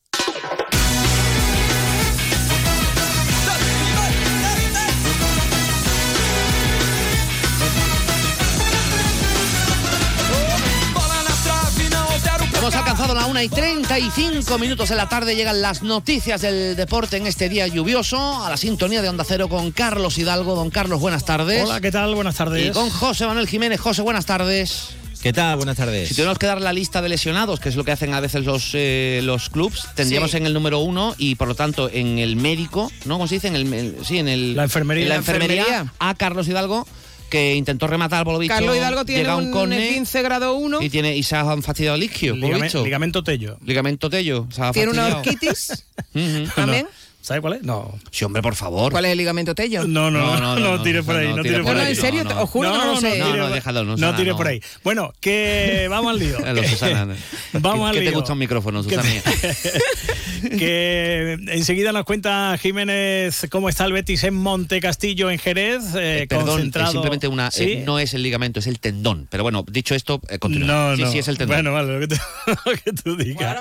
Alcanzado la 1 y 35 minutos de la tarde. Llegan las noticias del deporte en este día lluvioso. A la sintonía de Onda Cero con Carlos Hidalgo. Don Carlos, buenas tardes. Hola, ¿qué tal? Buenas tardes. Y con José Manuel Jiménez. José, buenas tardes. ¿Qué tal? Buenas tardes. Si tuviéramos que dar la lista de lesionados, que es lo que hacen a veces los, eh, los clubs, tendríamos Sí. en el número uno y por lo tanto en el médico, ¿no? ¿Cómo se dice? En el, el- sí, en el, La enfermería. en la La enfermería, enfermería. a Carlos Hidalgo. Que intentó rematar por lo visto. Carlos Hidalgo tiene llega un, córner 15 grado 1. y tiene y se han fastidiado el isquio, Ligame- ligamento tello. Ligamento tello. se ha Tiene una orquitis también. ¿Sabe cuál es? No. Sí, hombre, por favor. ¿Cuál es el ligamento tello? No, no, no, no, no, no, tire por ahí, no no, tire tire por ahí. ¿En serio? no, no. Os juro que no lo sé. No, no, por- déjalo, no, No Susana, tire no. por ahí. Bueno, que vamos al lío. Eh, lo, Susana. Vamos al que te lío. gusta un micrófono, Que Susana. te- que enseguida nos cuenta Jiménez cómo está el Betis en Monte Castillo, en Jerez, eh, Perdón, concentrado. es simplemente una. ¿Sí? eh, no es el ligamento, es el tendón. Pero bueno, dicho esto, eh, continúa. No, sí, no. sí, es el tendón. Bueno, vale, lo que, tú- lo que tú digas.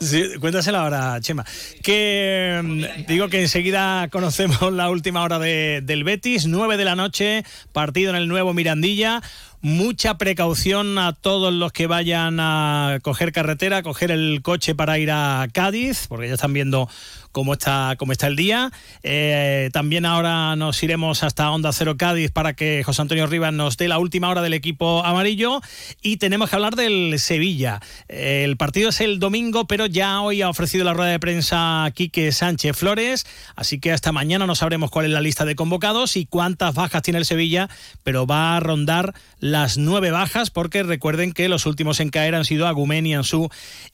Sí, cuéntaselo ahora, Chema. Que mm, digo que enseguida conocemos la última hora de- del Betis, 9 de la noche, partido en el nuevo Mirandilla. Mucha precaución a todos los que vayan a coger carretera, a coger el coche para ir a Cádiz, porque ya están viendo cómo está, cómo está el día. Eh, también ahora nos iremos hasta Onda Cero Cádiz para que José Antonio Rivas nos dé la última hora del equipo amarillo. Y tenemos que hablar del Sevilla. El partido es el domingo, pero ya hoy ha ofrecido la rueda de prensa Quique Sánchez Flores. Así que hasta mañana no sabremos cuál es la lista de convocados y cuántas bajas tiene el Sevilla, pero va a rondar las nueve bajas, porque recuerden que los últimos en caer han sido Agumeni, Ansu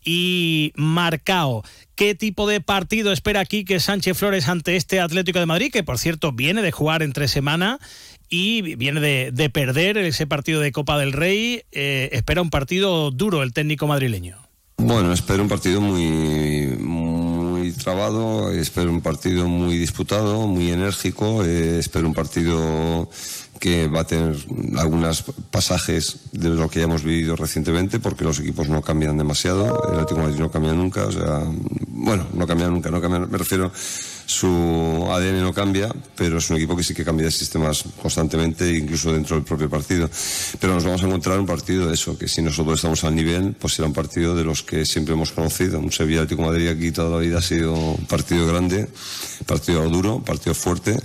y Marcao. ¿Qué tipo de partido espera Quique Sánchez Flores ante este Atlético de Madrid, que por cierto viene de jugar entre semana y viene de, de perder ese partido de Copa del Rey? Eh, espera un partido duro el técnico madrileño. Bueno, espero un partido muy, muy trabado, espero un partido muy disputado, muy enérgico, eh, espero un partido que va a tener algunos pasajes de lo que ya hemos vivido recientemente, porque los equipos no cambian demasiado, el Atlético Madrid no cambia nunca, o sea, bueno, no cambia nunca, no cambia, me refiero, su ADN no cambia, pero es un equipo que sí que cambia de sistemas constantemente, incluso dentro del propio partido. Pero nos vamos a encontrar un partido de eso, que si nosotros estamos al nivel, pues será un partido de los que siempre hemos conocido. Un Sevilla Atlético Madrid aquí toda la vida ha sido partido grande, partido duro, partido fuerte,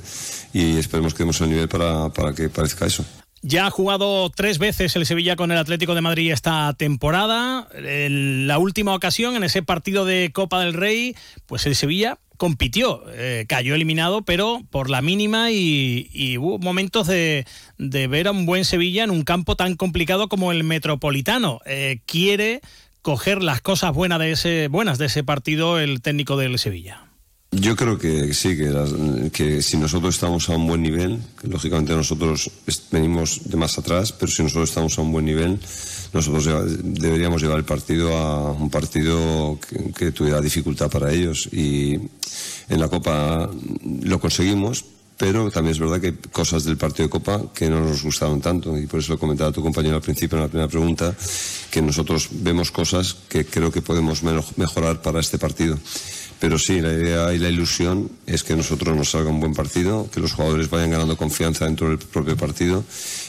y esperemos que demos el nivel para, para que parezca eso. Ya ha jugado tres veces el Sevilla con el Atlético de Madrid esta temporada. En la última ocasión, en ese partido de Copa del Rey, pues el Sevilla compitió, eh, cayó eliminado, pero por la mínima y, hubo momentos de, de ver a un buen Sevilla en un campo tan complicado como el Metropolitano. Eh, quiere coger las cosas buenas de ese, buenas de ese partido el técnico del Sevilla. Yo creo que sí, que, las- que si nosotros estamos a un buen nivel, lógicamente nosotros venimos de más atrás, pero si nosotros estamos a un buen nivel, nosotros deberíamos llevar el partido a un partido que, que tuviera dificultad para ellos. Y en la Copa lo conseguimos, pero también es verdad que hay cosas del partido de Copa que no nos gustaron tanto y por eso lo comentaba tu compañero al principio en la primera pregunta, que nosotros vemos cosas que creo que podemos mejorar para este partido. Pero sí, la idea y la ilusión es que nosotros nos salga un buen partido, que los jugadores vayan ganando confianza dentro del propio partido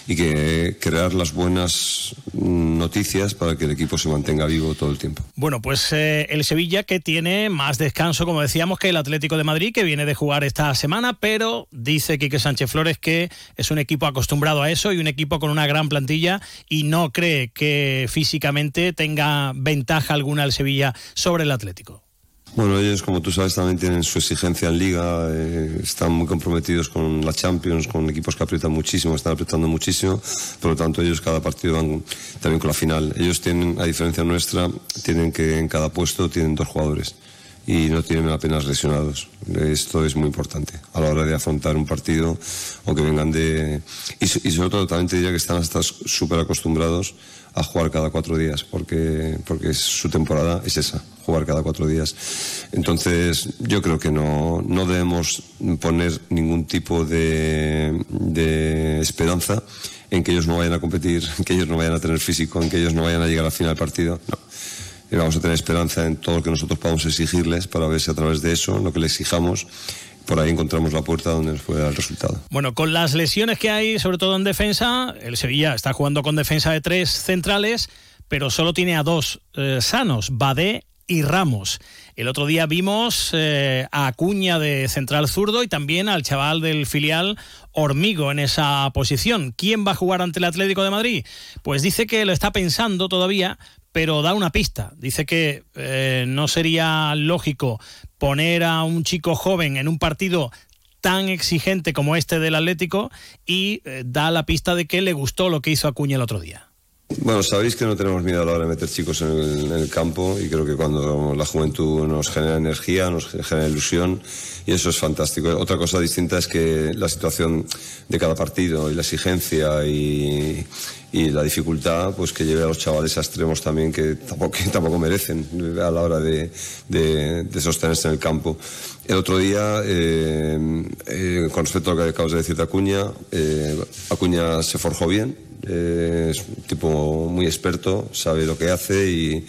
y que crear las buenas noticias para que el equipo se mantenga vivo todo el tiempo. Bueno, pues eh, el Sevilla que tiene más descanso, como decíamos, que el Atlético de Madrid, que viene de jugar esta semana, pero dice Quique Sánchez Flores que es un equipo acostumbrado a eso y un equipo con una gran plantilla y no cree que físicamente tenga ventaja alguna el Sevilla sobre el Atlético. Bueno, ellos, como tú sabes, también tienen su exigencia en liga, eh, están muy comprometidos con la Champions, con equipos que aprietan muchísimo, están apretando muchísimo, por lo tanto ellos cada partido van también con la final. Ellos tienen, a diferencia nuestra, tienen que en cada puesto tienen dos jugadores y no tienen apenas lesionados. Esto es muy importante a la hora de afrontar un partido o que vengan de... Y, y sobre todo también te diría que están hasta súper acostumbrados a jugar cada cuatro días, porque, porque su temporada es esa, jugar cada cuatro días. Entonces, yo creo que no, no debemos poner ningún tipo de, de esperanza en que ellos no vayan a competir, en que ellos no vayan a tener físico, en que ellos no vayan a llegar al final del partido. No. Y vamos a tener esperanza en todo lo que nosotros podamos exigirles para ver si a través de eso, lo que les exijamos, por ahí encontramos la puerta donde dar el resultado. Bueno, con las lesiones que hay, sobre todo en defensa, el Sevilla está jugando con defensa de tres centrales, pero solo tiene a dos eh, sanos, Badé y Ramos. El otro día vimos eh, a Acuña de central zurdo y también al chaval del filial Hormigo en esa posición. ¿Quién va a jugar ante el Atlético de Madrid? Pues dice que lo está pensando todavía, pero da una pista. Dice que eh, no sería lógico poner a un chico joven en un partido tan exigente como este del Atlético y eh, da la pista de que le gustó lo que hizo Acuña el otro día. Bueno, sabéis que no tenemos miedo a la hora de meter chicos en el, en el campo y creo que cuando la juventud nos genera energía, nos genera ilusión y eso es fantástico. Otra cosa distinta es que la situación de cada partido y la exigencia y, y la dificultad pues que lleve a los chavales a extremos también que tampoco, que tampoco merecen a la hora de, de- de sostenerse en el campo. El otro día, eh, eh, con respecto a lo que acabas de decir de Acuña, eh, Acuña se forjó bien, eh, es un tipo muy experto, sabe lo que hace y,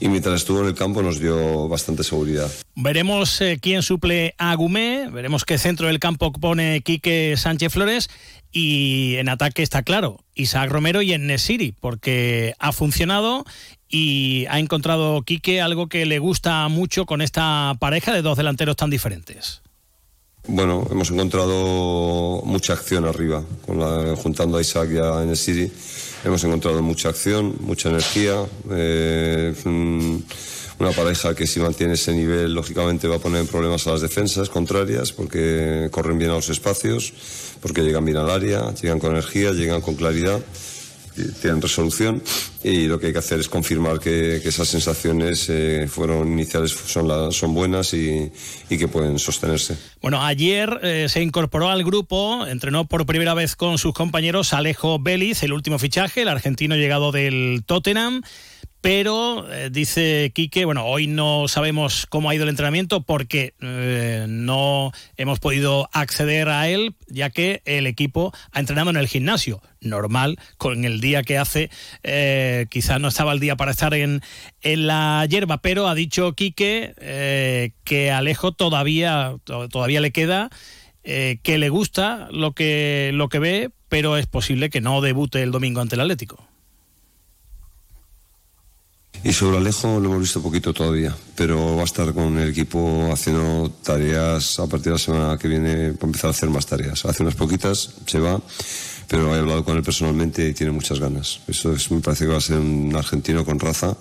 y mientras estuvo en el campo nos dio bastante seguridad. Veremos eh, quién suple a Gumé, veremos qué centro del campo pone Quique Sánchez Flores y en ataque está claro, Isaac Romero y en Nesiri, porque ha funcionado y ha encontrado Quique algo que le gusta mucho con esta pareja de dos delanteros tan diferentes. Bueno, hemos encontrado mucha acción arriba, con la- juntando a Isaac y a Enesiri. Hemos encontrado mucha acción, mucha energía. eh, mm, una pareja que si mantiene ese nivel, lógicamente va a poner problemas a las defensas contrarias, porque corren bien a los espacios, porque llegan bien al área, llegan con energía, llegan con claridad tienen resolución y lo que hay que hacer es confirmar que, esas sensaciones eh, fueron iniciales son, buenas y, y que pueden sostenerse. Bueno, ayer eh, se incorporó al grupo, entrenó por primera vez con sus compañeros Alejo Vélez, el último fichaje, el argentino llegado del Tottenham. Pero eh, dice Quique, bueno, hoy no sabemos cómo ha ido el entrenamiento porque eh, no hemos podido acceder a él, ya que el equipo ha entrenado en el gimnasio. Normal, con el día que hace, eh, quizás no estaba el día para estar en, la hierba, pero ha dicho Quique eh, que Alejo todavía, to- todavía le queda, que le gusta lo que, lo que ve, pero es posible que no debute el domingo ante el Atlético. Y sobre Alejo lo hemos visto poquito todavía, pero va a estar con el equipo haciendo tareas a partir de la semana que viene, para empezar a hacer más tareas. Hace unas poquitas, se va, pero he hablado con él personalmente y tiene muchas ganas. Eso es, me parece que va a ser un argentino con raza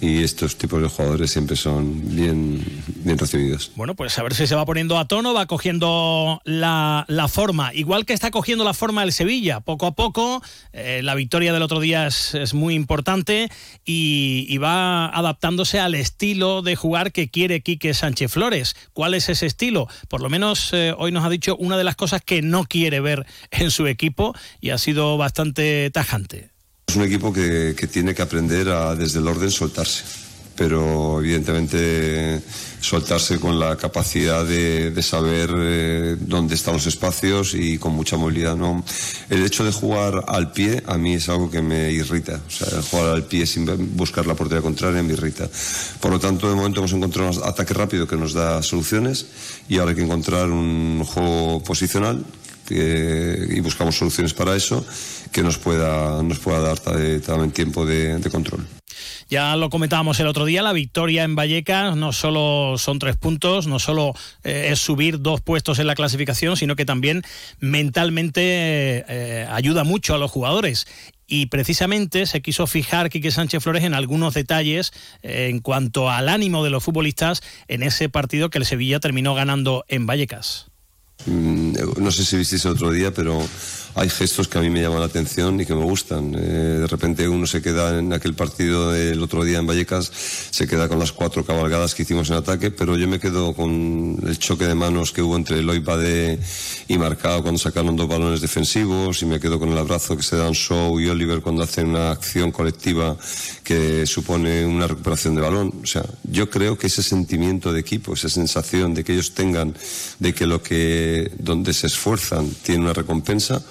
y estos tipos de jugadores siempre son bien, bien recibidos. Bueno, pues a ver si se va poniendo a tono, va cogiendo la, la forma, igual que está cogiendo la forma el Sevilla, poco a poco. eh, la victoria del otro día es, es muy importante y, y va adaptándose al estilo de jugar que quiere Quique Sánchez Flores. ¿Cuál es ese estilo? Por lo menos eh, hoy nos ha dicho una de las cosas que no quiere ver en su equipo y ha sido bastante tajante. Es un equipo que, tiene que aprender a, desde el orden, soltarse. Pero evidentemente soltarse con la capacidad de, saber eh, dónde están los espacios y con mucha movilidad. ¿no? El hecho de jugar al pie a mí es algo que me irrita. O sea, jugar al pie sin buscar la portería contraria me irrita. Por lo tanto, de momento hemos encontrado un ataque rápido que nos da soluciones y ahora hay que encontrar un juego posicional que- y buscamos soluciones para eso que nos pueda, nos pueda dar ta- también tiempo de, de control. Ya lo comentábamos el otro día, la victoria en Vallecas no solo son tres puntos, no solo eh, es subir dos puestos en la clasificación, sino que también mentalmente eh, ayuda mucho a los jugadores. Y precisamente se quiso fijar Quique Sánchez Flores en algunos detalles eh, en cuanto al ánimo de los futbolistas en ese partido que el Sevilla terminó ganando en Vallecas. Mm, No sé si visteis el otro día, pero hay gestos que a mí me llaman la atención y que me gustan. Eh, de repente uno se queda en aquel partido del otro día en Vallecas, se queda con las cuatro cabalgadas que hicimos en ataque, pero yo me quedo con el choque de manos que hubo entre Eloy Badé y Marcado cuando sacaron dos balones defensivos y me quedo con el abrazo que se dan Show y Oliver cuando hacen una acción colectiva que supone una recuperación de balón. O sea, yo creo que ese sentimiento de equipo, esa sensación de que ellos tengan de que lo que donde se esfuerzan tiene una recompensa,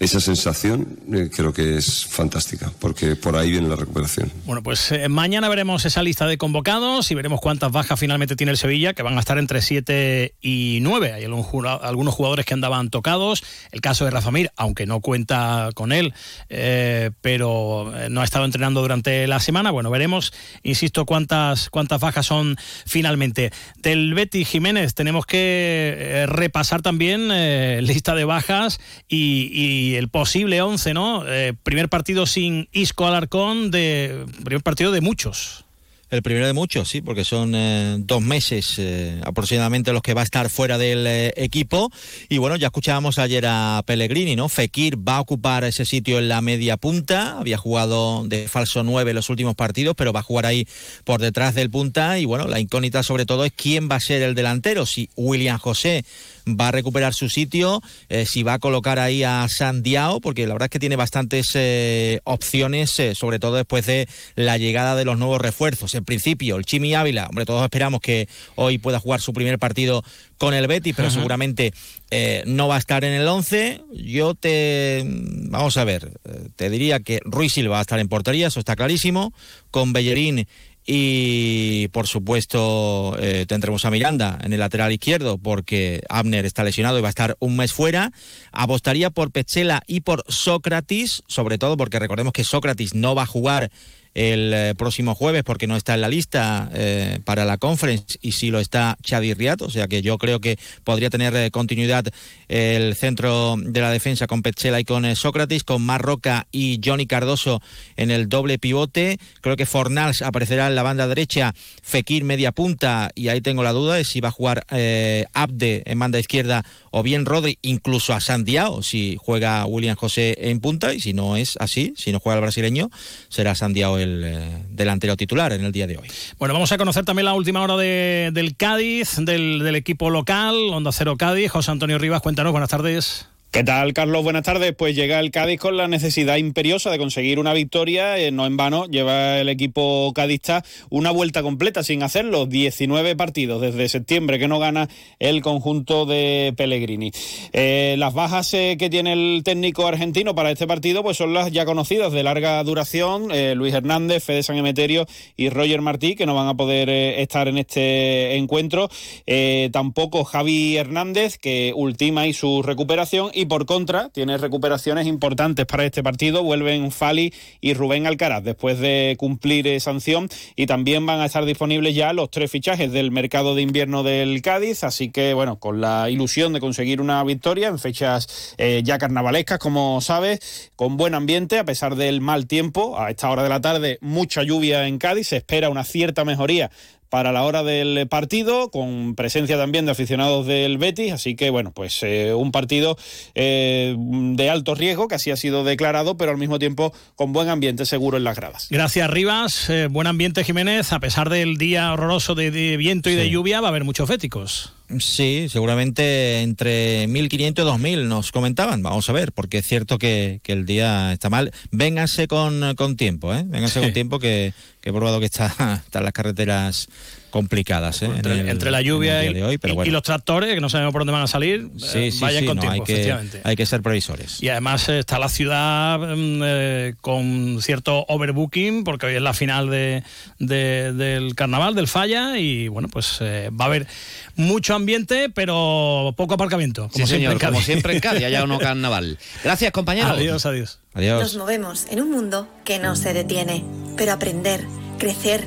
esa sensación eh, creo que es fantástica, porque por ahí viene la recuperación. Bueno, pues eh, mañana veremos esa lista de convocados y veremos cuántas bajas finalmente tiene el Sevilla, que van a estar entre 7 y 9. Hay algunos jugadores que andaban tocados. El caso de Rafa Mir, aunque no cuenta con él, eh, pero no ha estado entrenando durante la semana. Bueno, veremos, insisto, cuántas, cuántas bajas son finalmente. Del Betty Jiménez tenemos que repasar también lista de bajas y el posible 11, ¿no? Eh, primer partido sin Isco Alarcón, de, primer partido de muchos. El primero de muchos, sí, porque son eh, dos meses eh, aproximadamente los que va a estar fuera del equipo. Y bueno, ya escuchábamos ayer a Pellegrini, ¿no? Fekir va a ocupar ese sitio en la media punta. Había jugado de falso 9 en los últimos partidos, pero va a jugar ahí por detrás del punta. Y bueno, la incógnita sobre todo es quién va a ser el delantero. Si William José va a recuperar su sitio, eh, si va a colocar ahí a Sandiao, porque la verdad es que tiene bastantes eh, opciones, eh, sobre todo después de la llegada de los nuevos refuerzos. En principio, el Chimi Ávila, hombre, todos esperamos que hoy pueda jugar su primer partido con el Betis, pero Ajá. seguramente no va a estar en el 11. Yo te. Vamos a ver, te diría que Ruiz Silva va a estar en portería, eso está clarísimo, con Bellerín y por supuesto eh, tendremos a Miranda en el lateral izquierdo porque Abner está lesionado y va a estar un mes fuera. Apostaría por Pechela y por Sócrates, sobre todo porque recordemos que Sócrates no va a jugar el eh, próximo jueves porque no está en la lista eh, para la conference y sí lo está Xavi Riat, o sea que yo creo que podría tener eh, continuidad el centro de la defensa con Petzela y con Sócrates, con Marroca y Johnny Cardoso en el doble pivote. Creo que Fornals aparecerá en la banda derecha, Fekir media punta y ahí tengo la duda de si va a jugar Abde en banda izquierda o bien Rodri, incluso a Santiago si juega William José en punta y si no es así, si no juega el brasileño, será Santiago eh, delantero titular en el día de hoy. Bueno, vamos a conocer también la última hora de- del Cádiz, del, del equipo local, Onda Cero Cádiz. José Antonio Rivas, cuéntanos, buenas tardes. ¿Qué tal, Carlos? Buenas tardes. Pues llega el Cádiz con la necesidad imperiosa de conseguir una victoria. Eh, no en vano, lleva el equipo cadista una vuelta completa sin hacerlo. 19 partidos desde septiembre que no gana el conjunto de Pellegrini. Eh, las bajas eh, que tiene el técnico argentino para este partido pues son las ya conocidas de larga duración. Luis Hernández, Fede San Emeterio y Roger Martí, que no van a poder estar en este encuentro. Tampoco Javi Hernández, que ultima ahí su recuperación. Y por contra, tiene recuperaciones importantes para este partido. Vuelven Fali y Rubén Alcaraz después de cumplir eh, sanción. Y también van a estar disponibles ya los tres fichajes del mercado de invierno del Cádiz. Así que, bueno, con la ilusión de conseguir una victoria en fechas eh, ya carnavalescas, como sabes, con buen ambiente, a pesar del mal tiempo. A esta hora de la tarde, mucha lluvia en Cádiz. Se espera una cierta mejoría para la hora del partido, con presencia también de aficionados del Betis, así que bueno, pues eh, un partido eh, de alto riesgo, que así ha sido declarado, pero al mismo tiempo con buen ambiente seguro en las gradas. Gracias, Rivas. Eh, buen ambiente, Jiménez. A pesar del día horroroso de, de viento y de lluvia, va a haber muchos féticos. Sí, seguramente entre 1.500 y 2.000 nos comentaban. Vamos a ver, porque es cierto que, que el día está mal. Vénganse con, con tiempo, ¿eh? Vénganse con tiempo que, que he probado que está, están las carreteras complicadas. ¿eh? En Entre, el- entre la en lluvia el y, día de hoy, pero y- y bueno. los tractores, que no sabemos por dónde van a salir, Sí, eh, sí, vayan sí, con no, tiempo, hay, que, efectivamente. hay que ser previsores. Y además eh, está la ciudad mm, eh, con cierto overbooking, porque hoy es la final de, de- del carnaval, del Falla, y bueno, pues eh, va a haber mucho ambiente, pero poco aparcamiento. Como sí, siempre señor, como siempre en Cádiz, allá uno carnaval. Gracias, compañero. Adiós, adiós. Nos movemos en un mundo que no se detiene, pero aprender, crecer,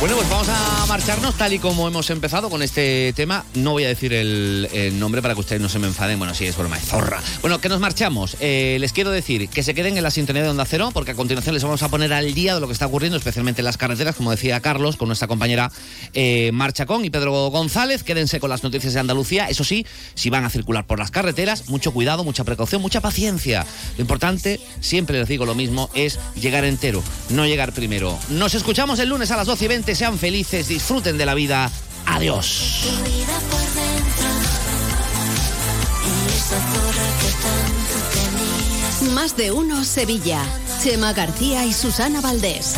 Bueno, pues vamos a marcharnos tal y como hemos empezado con este tema. No voy a decir el, nombre para que ustedes no se me enfaden. Bueno, sí, es broma, es zorra. Bueno, que nos marchamos. Eh, les quiero decir que se queden en la sintonía de Onda Cero, porque a continuación les vamos a poner al día de lo que está ocurriendo, especialmente en las carreteras, como decía Carlos, con nuestra compañera eh, Marchacón y Pedro González. Quédense con las noticias de Andalucía. Eso sí, si van a circular por las carreteras, mucho cuidado, mucha precaución, mucha paciencia. Lo importante, siempre les digo lo mismo, es llegar entero, no llegar primero. Nos escuchamos el lunes a las 12 y 20. Sean felices, disfruten de la vida. Adiós. Más de uno Sevilla. Chema García y Susana Valdés.